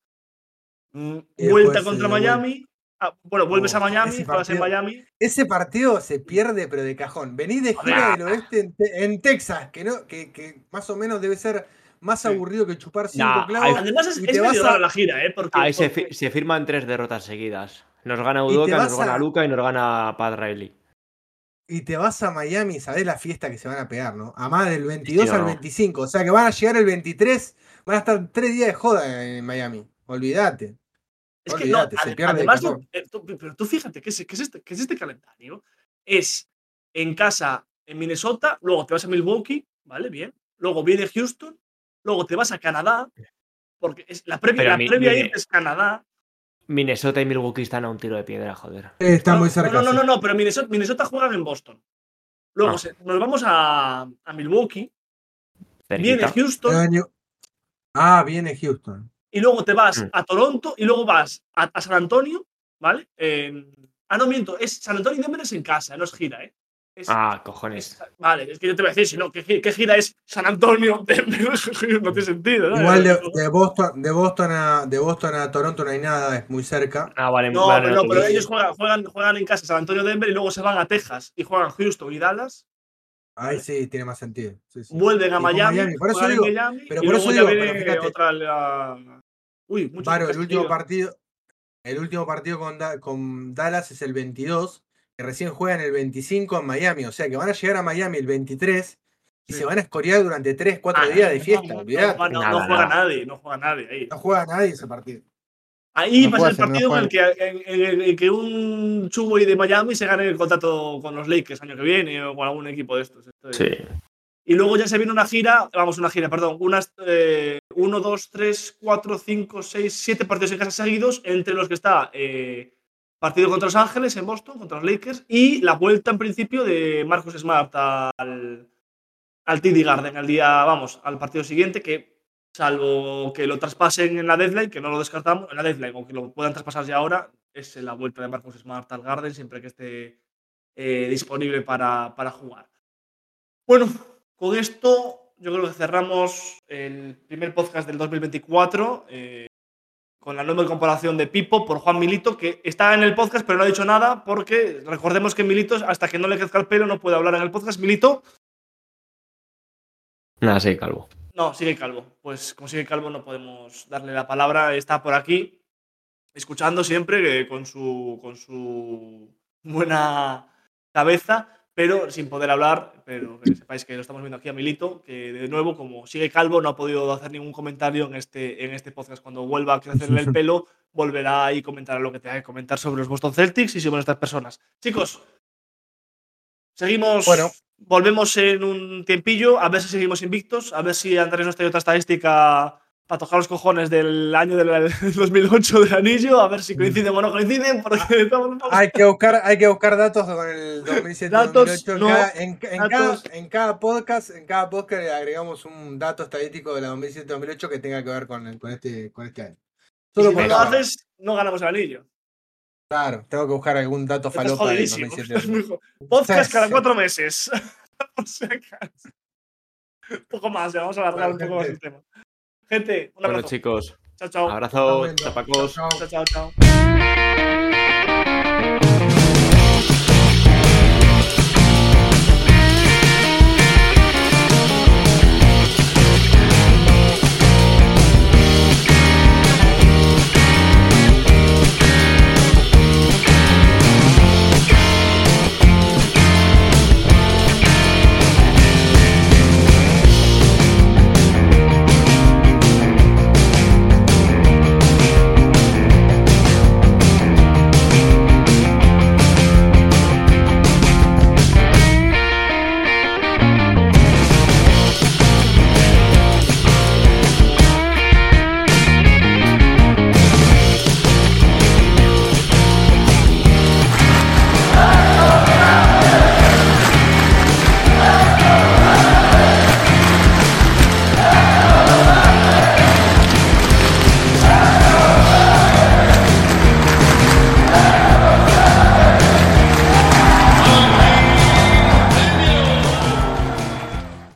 Mm, Vuelta después, contra Miami. Ah, bueno, vuelves Oh, a Miami, en partido- Miami. Ese partido se pierde, pero de cajón. Venís de gira del oeste en, Te- en Texas, que, no, que, que más o menos debe ser más Sí. aburrido que chupar cinco Nah, clavos. hay- Además es, y es te medio vas a- rara la gira, ¿eh? Porque, Ahí se, fi- se firman tres derrotas seguidas. Nos gana Udoka, nos gana a- Luca y nos gana Pat Riley. Y te vas a Miami y sabés la fiesta que se van a pegar, ¿no? A más del 22 Sí, al no. 25. O sea que van a llegar el 23, van a estar tres días de joda en Miami. Olvídate. Es que no, se pierde de además, eh, tú- pero tú fíjate que es, que, es este, que es este calendario. Es en casa en Minnesota, luego te vas a Milwaukee, ¿vale? Bien. Luego viene Houston, luego te vas a Canadá, porque es la previa, Pero la mi- previa mi- ahí es Canadá. Minnesota y Milwaukee están a un tiro de piedra, joder. Eh, Está no, muy cerca. No, no, no, no, pero Minnesota, Minnesota juegan en Boston. Luego Ah. se- nos vamos a, a Milwaukee, viene. Houston, año- Ah, viene Houston. y luego te vas Mm. a Toronto y luego vas a, a San Antonio, ¿vale? En- ah, no miento, es San Antonio y Denver es en casa, no es gira, ¿eh? Es- Ah, cojones. es- vale, es que yo te voy a decir, si no, ¿qué, gi- qué gira es San Antonio? Denver? no tiene sentido, ¿no? Igual de, de Boston, de Boston a de Boston a Toronto no hay nada, es muy cerca. Ah, vale, No, vale, pero, no, pero pues- ellos juegan, juegan, juegan en casa San Antonio, Denver y luego se van a Texas y juegan Houston y Dallas. Ahí sí tiene más sentido. sí, sí. Vuelven a Miami, Miami, por eso digo- Miami pero y por luego eso digo, viene pero fíjate. otra. la- Uy, muchos Varo, el último partido, el último partido con, Da- con Dallas es el 22, que recién juegan el 25 en Miami, o sea que van a llegar a Miami el 23 y Sí. se van a escorear durante 3, 4 Ah, días de fiesta, no, no, olvidate. No, no, Nada, no juega nada. nadie, no juega nadie ahí. No juega nadie ese partido. Ahí No va a puede ser el partido en, el que, en, en el- que un Chuboy de Miami se gane el contrato con los Lakers año que viene o con algún equipo de estos. Esto es- Sí. Y luego ya se viene una gira, vamos, una gira, perdón, unas 1, 2, 3, 4, 5, 6, 7 partidos en casa seguidos, entre los que está eh, partido contra Los Ángeles en Boston, contra los Lakers, y la vuelta en principio de Marcus Smart al, al TD Garden, al día, vamos, al partido siguiente, que salvo que lo traspasen en la deadline, que no lo descartamos, en la deadline, o que lo puedan traspasar ya ahora, es la vuelta de Marcus Smart al Garden, siempre que esté eh, disponible para, para jugar. Bueno, con esto yo creo que cerramos el primer podcast del 2024 eh, con la nueva incorporación de Pipo por Juan Milito, que está en el podcast pero no ha dicho nada porque recordemos que Milito, hasta que no le crezca el pelo, no puede hablar en el podcast. Milito, Nada, sí, calvo. no, sigue calvo. Pues como sigue calvo no podemos darle la palabra. Está por aquí, escuchando siempre eh, con, su, con su buena cabeza, pero sin poder hablar. Pero que sepáis que lo estamos viendo aquí a Milito, que de nuevo, como sigue calvo, no ha podido hacer ningún comentario en este, en este podcast. Cuando vuelva a crecerle el pelo, volverá y comentará lo que tenga que comentar sobre los Boston Celtics y sobre estas personas. Chicos, seguimos. Bueno. Volvemos en un tiempillo, a ver si seguimos invictos, a ver si Andrés nos trae otra estadística para tocar los cojones del año del 2008 del anillo, a ver si coinciden o no coinciden, porque estamos un poco- Hay que buscar, hay que buscar datos con el 2007 Datos, 2008 en, no, cada, en, en datos. cada, en cada podcast, en cada podcast agregamos un dato estadístico de la 2007 2008 que tenga que ver con, el- con este con este año. Y Solo si por no lo haces, no ganamos el anillo. Claro, tengo que buscar algún dato falopa del jodidísimo. 2007 Estás muy jo- Podcast cada cuatro meses. o sea, un poco más, ya vamos a alargar un poco más el tema. Gente, un abrazo. Chicos. Chao. Abrazo, chao. chao. chao.